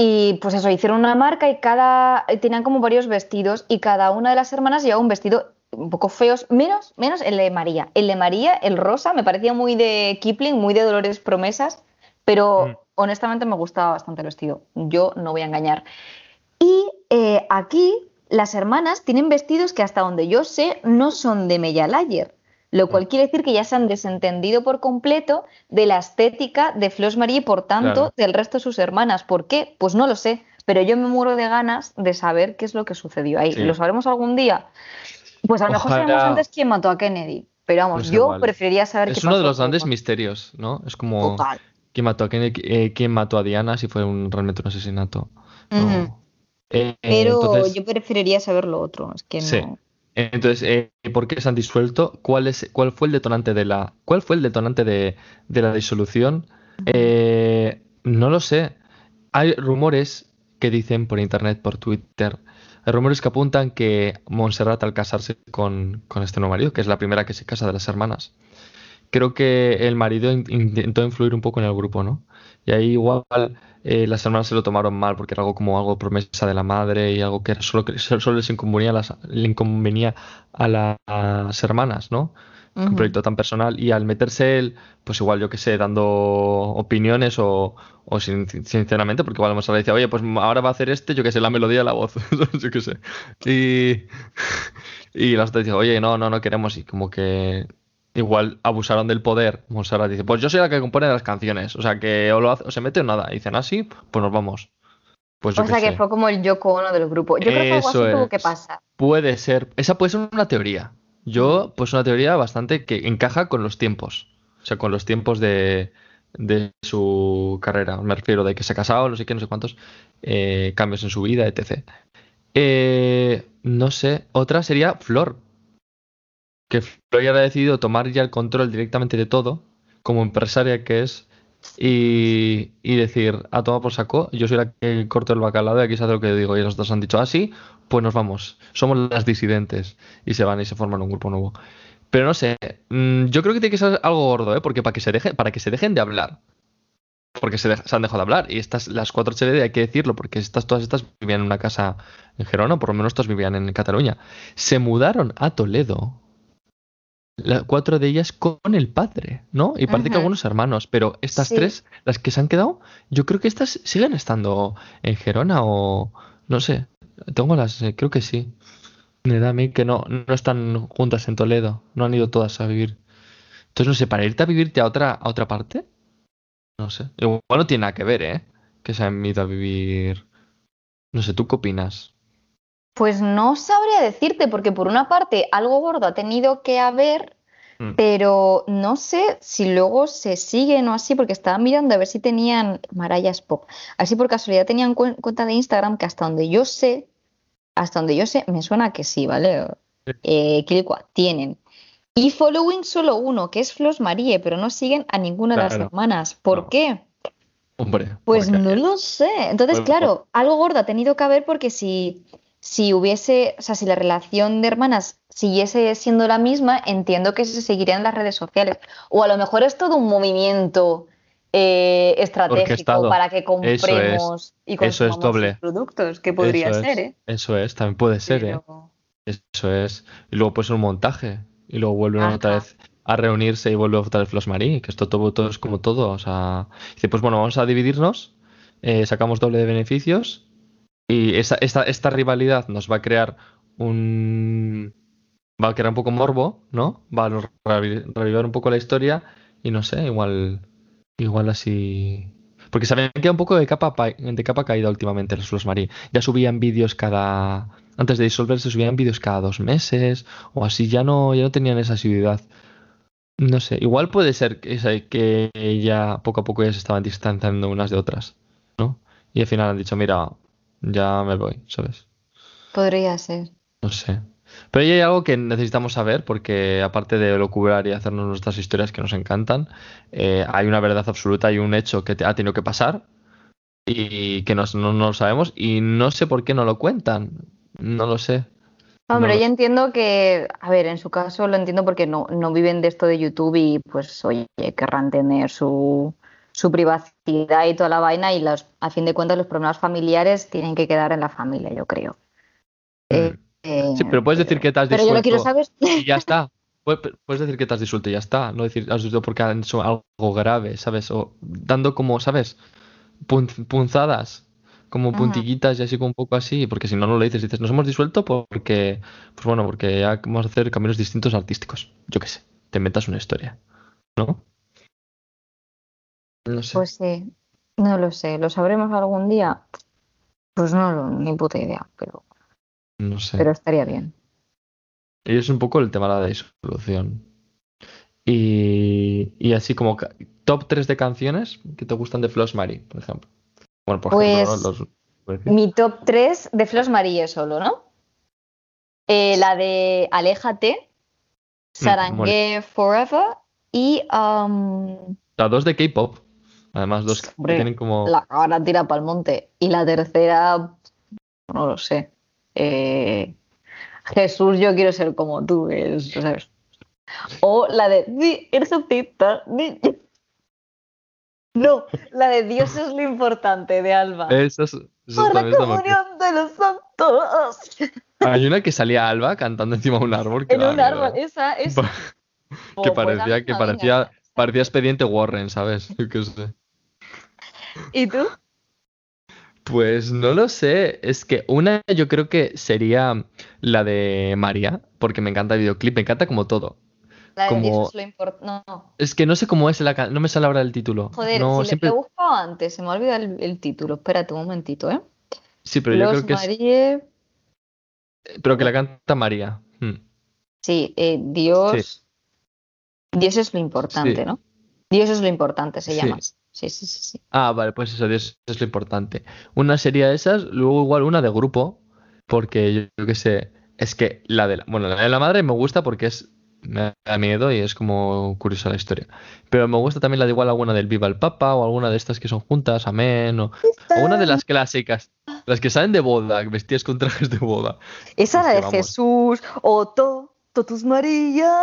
y, pues eso, hicieron una marca y cada tenían como varios vestidos y cada una de las hermanas llevaba un vestido un poco feos, menos, menos el de María. El de María, el rosa, me parecía muy de Kipling, muy de Dolores Promesas, pero Mm. honestamente me gustaba bastante el vestido. Yo no voy a engañar. Y eh, aquí las hermanas tienen vestidos que hasta donde yo sé no son de Meyalayer, lo cual quiere decir que ya se han desentendido por completo de la estética de Flos Marie y por tanto Claro. del resto de sus hermanas. ¿Por qué? Pues no lo sé, pero yo me muero de ganas de saber qué es lo que sucedió ahí. Sí. ¿Lo sabremos algún día? Pues a lo mejor sabemos antes quién mató a Kennedy, pero vamos, Pues yo igual. preferiría saber Es qué uno de los grandes con- misterios, ¿no? Es como Total. quién mató a Kennedy, eh, quién mató a Diana, si fue un, realmente un asesinato. Eh, Pero entonces, yo preferiría saber lo otro, es que Sí. no. Entonces eh, ¿por qué se han disuelto? ¿Cuál es, cuál fue el detonante de la, cuál fue el detonante de, de la disolución? Eh, no lo sé. Hay rumores que dicen por internet, por Twitter, hay rumores que apuntan que Montserrat al casarse con, con este nuevo marido, que es la primera que se casa de las hermanas, creo que el marido in- intentó influir un poco en el grupo, ¿no? Y ahí igual eh, las hermanas se lo tomaron mal porque era algo como algo promesa de la madre y algo que solo, que solo les inconvenía a las, le inconvenía a las hermanas, ¿no? Un proyecto tan personal y al meterse él, pues igual yo que sé, dando opiniones o, o sin- sinceramente, porque igual Monserrat decía, oye, pues ahora va a hacer este, yo que sé, la melodía de la voz, yo que sé. Y, y las otras dicen, oye, no, no, no queremos y como que igual abusaron del poder. Monserrat dice, pues yo soy la que compone las canciones, o sea que o, lo hace- o se mete o nada. Y dicen, ah, sí, pues nos vamos. Pues O sea que fue como el Yoko Ono del grupo. Yo creo que algo así Eso tuvo que es. pasar. Puede ser, esa puede ser una teoría. Yo, pues una teoría bastante que encaja con los tiempos. O sea, con los tiempos de, de su carrera. Me refiero de que se ha casado, no sé qué, no sé cuántos eh, cambios en su vida, etc. Eh, no sé, otra sería Flor. Que Flor ya ha decidido tomar ya el control directamente de todo, como empresaria que es, y, y decir, a tomar por saco, yo soy la que corto el bacalao y aquí se hace lo que digo. Y los dos han dicho, ah, sí, pues nos vamos. Somos las disidentes. Y se van y se forman un grupo nuevo. Pero no sé, mm, yo creo que tiene que ser algo gordo, ¿eh? Porque para que se, deje, para que se dejen de hablar. Porque se, han dejado de hablar. Y estas, las cuatro HD, hay que decirlo, porque estas, todas estas vivían en una casa en Gerona, por lo menos todas vivían en Cataluña. Se mudaron a Toledo. La- cuatro de ellas con el padre, ¿no? Y parece que algunos hermanos, pero estas Sí. tres, las que se han quedado, yo creo que estas siguen estando en Gerona o no sé. Tengo las, eh, creo que sí. Me da a mí que no, no están juntas en Toledo, no han ido todas a vivir. Entonces, no sé, para irte a vivirte a otra, a otra parte, no sé. Igual no tiene nada que ver, ¿eh? Que se han ido a vivir. No sé, ¿tú qué opinas? Pues no sabría decirte, porque por una parte algo gordo ha tenido que haber, Mm. pero no sé si luego se siguen o así, porque estaba mirando a ver si tenían Marayas Pop, así por casualidad tenían cuen- cuenta de Instagram que hasta donde yo sé, hasta donde yo sé, me suena que sí, ¿vale? Sí. Eh, tienen. Y following solo uno, que es Flos Marie, pero no siguen a ninguna de las hermanas. ¿Por No. qué? Hombre, Pues porque- no lo sé. Entonces, Pues, claro, algo gordo ha tenido que haber porque si, si hubiese, o sea, si la relación de hermanas siguiese siendo la misma, entiendo que se seguirían las redes sociales. O a lo mejor es todo un movimiento eh, estratégico para que es. compremos y es consumamos doble. sus productos, que podría Eso ser, es, ¿eh? Eso es, también puede ser, ¿eh? Eso es. Y luego puede ser un montaje. Y luego vuelven Ajá. otra vez a reunirse y vuelve otra vez Flos Marí. Que esto todo, todo es como todo. O sea, dice, pues bueno, vamos a dividirnos. eh, sacamos doble de beneficios. Y esa, esta, esta rivalidad nos va a crear un. Va a crear un poco morbo, ¿no? Va a revi- revivir un poco la historia. Y no sé, igual. Igual así. Porque se habían quedado un poco de capa, pa- de capa caída últimamente los Flos Marí. Ya subían vídeos cada. Antes de disolverse, subían vídeos cada dos meses. O así, ya no, ya no tenían esa asiduidad. No sé, igual puede ser que, que ya poco a poco ya se estaban distanciando unas de otras, ¿no? Y al final han dicho, mira, ya me voy, ¿sabes? Podría ser. No sé. Pero hay algo que necesitamos saber, porque aparte de locubrar y hacernos nuestras historias que nos encantan, eh, hay una verdad absoluta, hay un hecho que te- ha tenido que pasar y que nos- no, no lo sabemos y no sé por qué no lo cuentan. No lo sé. Hombre, No lo yo entiendo que, a ver, en su caso lo entiendo porque no, no viven de esto de YouTube y pues, oye, querrán tener su, su privacidad y toda la vaina y los, a fin de cuentas los problemas familiares tienen que quedar en la familia, yo creo. Eh, eh, Sí, pero puedes decir que te has pero yo lo quiero disuelto saber. y ya está. Puedes decir que te has disuelto y ya está. No decir has disuelto porque han hecho algo grave, ¿sabes? O dando como, ¿sabes? Pun- punzadas, como Ajá. puntillitas y así como un poco así, porque si no, no lo dices. Dices, nos hemos disuelto porque, pues bueno, porque ya vamos a hacer caminos distintos artísticos. Yo qué sé, te inventas una historia, ¿no? No sé. Pues sí, no lo sé. ¿Lo sabremos algún día? Pues no, ni puta idea, pero, no sé. pero estaría bien. Y es un poco el tema de la disolución. Y, y así como top 3 de canciones que te gustan de Floss Mary, por ejemplo. Bueno, por ejemplo, Pues. Los-. Mi top 3 de Flos Marie solo, ¿no? Eh, la de Aléjate, Sarangue Forever y um, Las dos de K-pop. Además, dos que Hombre, tienen como. La cara tira pa'l monte. Y la tercera, no lo sé. Eh, Jesús, yo quiero ser como tú, es, ¿sabes? O la de No, la de Dios es lo importante de Alba. Esas, esas Por la comunión de los santos. Hay una que salía Alba cantando encima de un árbol. que En un miedo. árbol, esa es. que parecía, que parecía. Parecía expediente Warren, ¿sabes? Yo qué sé. ¿Y tú? Pues no lo sé, es que una yo creo que sería la de María, porque me encanta el videoclip, me encanta como todo. La de Como- es lo. No, no. Es que no sé cómo es la can- no me sale ahora el título. Joder, no, si siempre lo he buscado antes, se me ha olvidado el, el título. Espérate un momentito, ¿eh? sí, pero yo creo que es pero que la canta María. Hmm. Sí, eh, Dios. Sí. Dios es lo importante, Sí. ¿no? Dios es lo importante, se Sí. llama. Sí, sí, sí, sí. Ah, vale, pues eso, Dios es lo importante. Una serie de esas, luego igual una de grupo, porque yo, yo qué sé, es que la de la, bueno, la de la madre me gusta porque es, me da miedo y es como curiosa la historia. Pero me gusta también la de igual alguna del Viva el Papa o alguna de estas que son juntas, Amén, o, o una de las clásicas, las que salen de boda, vestidas con trajes de boda. Esa Es la que de vamos. Jesús, Oto, Totus María.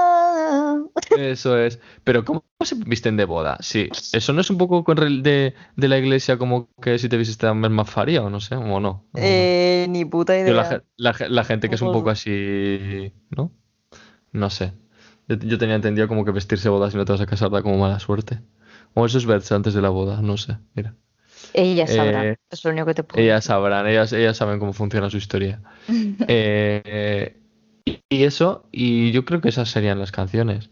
Eso es. Pero ¿cómo se visten de boda? Sí, eso no es un poco de, de la iglesia como que si te también más faría o no sé, o no. o no. Eh, ni puta Yo la, idea. la ge- la gente que es un poco así, ¿no? No sé. Yo, yo tenía entendido como que vestirse boda si no te vas a casar da como mala suerte. O eso es verse antes de la boda, no sé. Mira. Ellas sabrán, Eh, es lo único que te puedo Ellas sabrán, ellas, ellas saben cómo funciona su historia. Eh, y- eso, y yo creo que esas serían las canciones.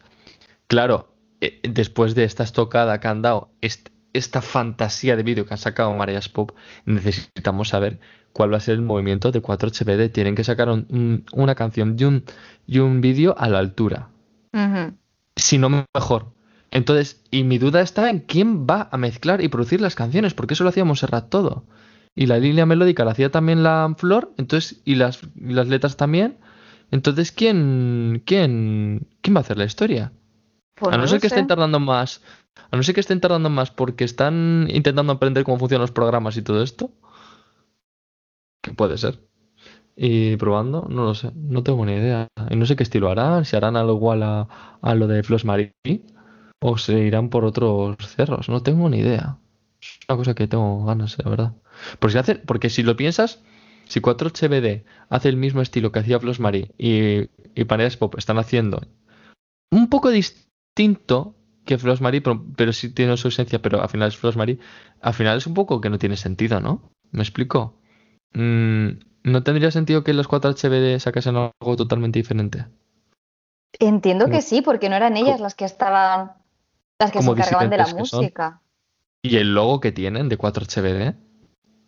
Claro, eh, después de esta estocada que han dado, est- esta fantasía de vídeo que han sacado Mareas Pop, necesitamos saber cuál va a ser el movimiento de 4HBD. Tienen que sacar un- un- una canción y un, y un vídeo a la altura, si no mejor. Entonces, y mi duda está en quién va a mezclar y producir las canciones, porque eso lo hacía Montserrat todo. Y la línea melódica la hacía también la Flor, entonces, y las, y las letras también. Entonces, ¿quién, quién, quién va a hacer la historia? Pues a no no ser que sé. estén tardando más, a no ser que estén tardando más porque están intentando aprender cómo funcionan los programas y todo esto. Que puede ser. Y probando, no lo sé, no tengo ni idea. Y no sé qué estilo harán, si harán algo igual a, a lo de Flos Marie o se irán por otros cerros, no tengo ni idea. Es una cosa que tengo ganas, la verdad. Porque si, hace- porque si lo piensas, si 4HBD hace el mismo estilo que hacía Flos Marie y, y Paneras Pop están haciendo un poco distinto que Flos Marie, pero, pero sí tiene su esencia, pero al final es Flos Marie, al final es un poco que no tiene sentido, ¿no? ¿Me explico? Mm, ¿No tendría sentido que los 4HBD sacasen algo totalmente diferente? Entiendo que sí, porque no eran ellas las que estaban, las que se encargaban de la son. música. Y el logo que tienen de 4HBD,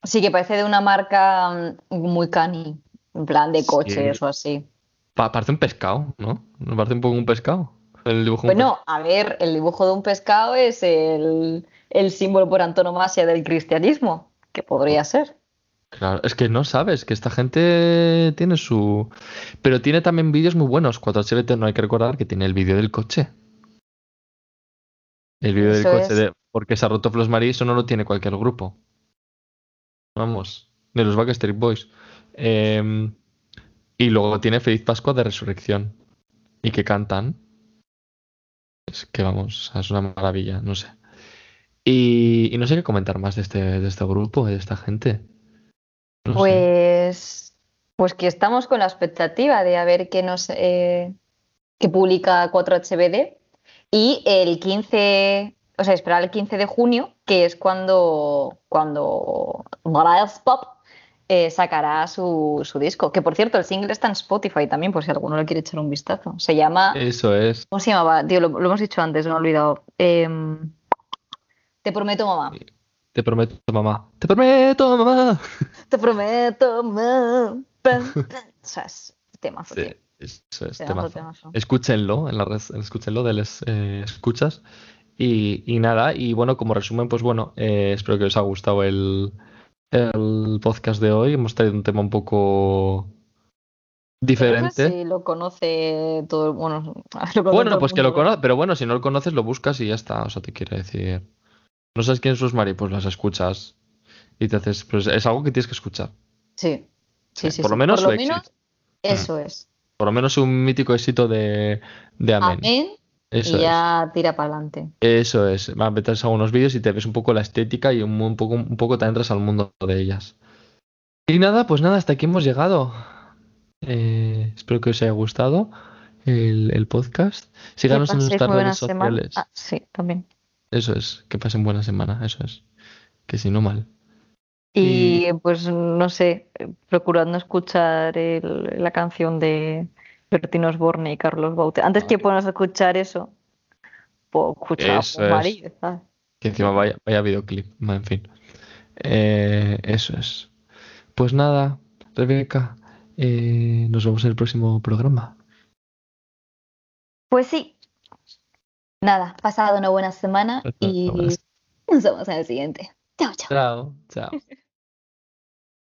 Sí, que parece de una marca mm, muy cani, en plan de Sí. coches o así. pa- parece un pescado, ¿no? ¿No parece un poco un pescado? El dibujo Bueno, a ver, el dibujo de un pescado es el, el símbolo por antonomasia del cristianismo, que podría ser. Claro, es que no sabes, que esta gente tiene su... Pero tiene también vídeos muy buenos. 4HBT no hay que recordar que tiene el vídeo del coche. El vídeo del coche es. de... Porque se ha roto Flos Marie, eso no lo tiene cualquier grupo. Vamos, de los Backstreet Boys. Em, y luego tiene Feliz Pascua de Resurrección. Y que cantan. Es que vamos, es una maravilla, no sé. Y, no sé qué comentar más de este, de este grupo, de esta gente. Pues, pues que estamos con la expectativa de a ver qué nos eh, qué publica 4HBD y el 15, o sea, esperar el 15 de junio, que es cuando, cuando Mariah Pop eh, sacará su, su disco. Que por cierto, el single está en Spotify también, por si alguno le quiere echar un vistazo. Se llama. Eso es. ¿Cómo se llamaba? Tío, lo, lo hemos dicho antes, me he olvidado. Em, Te prometo, mamá. Te prometo, mamá. Te prometo, mamá. Te prometo, mamá. O sea, es temazo, Sí, eso es temazo. temazo. Escúchenlo en la red, escúchenlo de les eh, escuchas. Y, y nada, y bueno, como resumen, pues bueno, eh, espero que os haya gustado el, el podcast de hoy. Hemos traído un tema un poco No sé diferente. si lo conoce todo el bueno, lo conoce todo Bueno, el pues que lo conoces, pero bueno, si no lo conoces, lo buscas y ya está. O sea, te quiere decir. No sabes quién es Rosemary, pues las escuchas y te haces. Pues es algo que tienes que escuchar. Sí, sí, Sí, sí. por lo sí. menos Por su lo menos, éxito. eso es. Por lo menos un mítico éxito de, de Amén. Amén. Eso y ya tira para adelante. es. Eso es. Va, metes algunos vídeos y te ves un poco la estética y un, un poco, un poco te entras al mundo de ellas. Y nada, pues nada, hasta aquí hemos llegado. Eh, espero que os haya gustado el, el podcast. Síganos en nuestras redes sociales. Ah, sí, también. Eso es, que pasen buena semana, eso es. Que si no mal. Y pues no sé, procurad no escuchar el- la canción de Bertino Osborne y Carlos Baute. Antes que ponernos a escuchar eso, pues escucha Eso a es. María, ¿sabes? Que encima vaya, vaya videoclip, en fin. Eh, eso es. Pues nada, Rebeca, eh, nos vemos en el próximo programa. Pues sí. Nada, pasado una buena semana y nos vemos en el siguiente. Chao, chao. Chao, chao.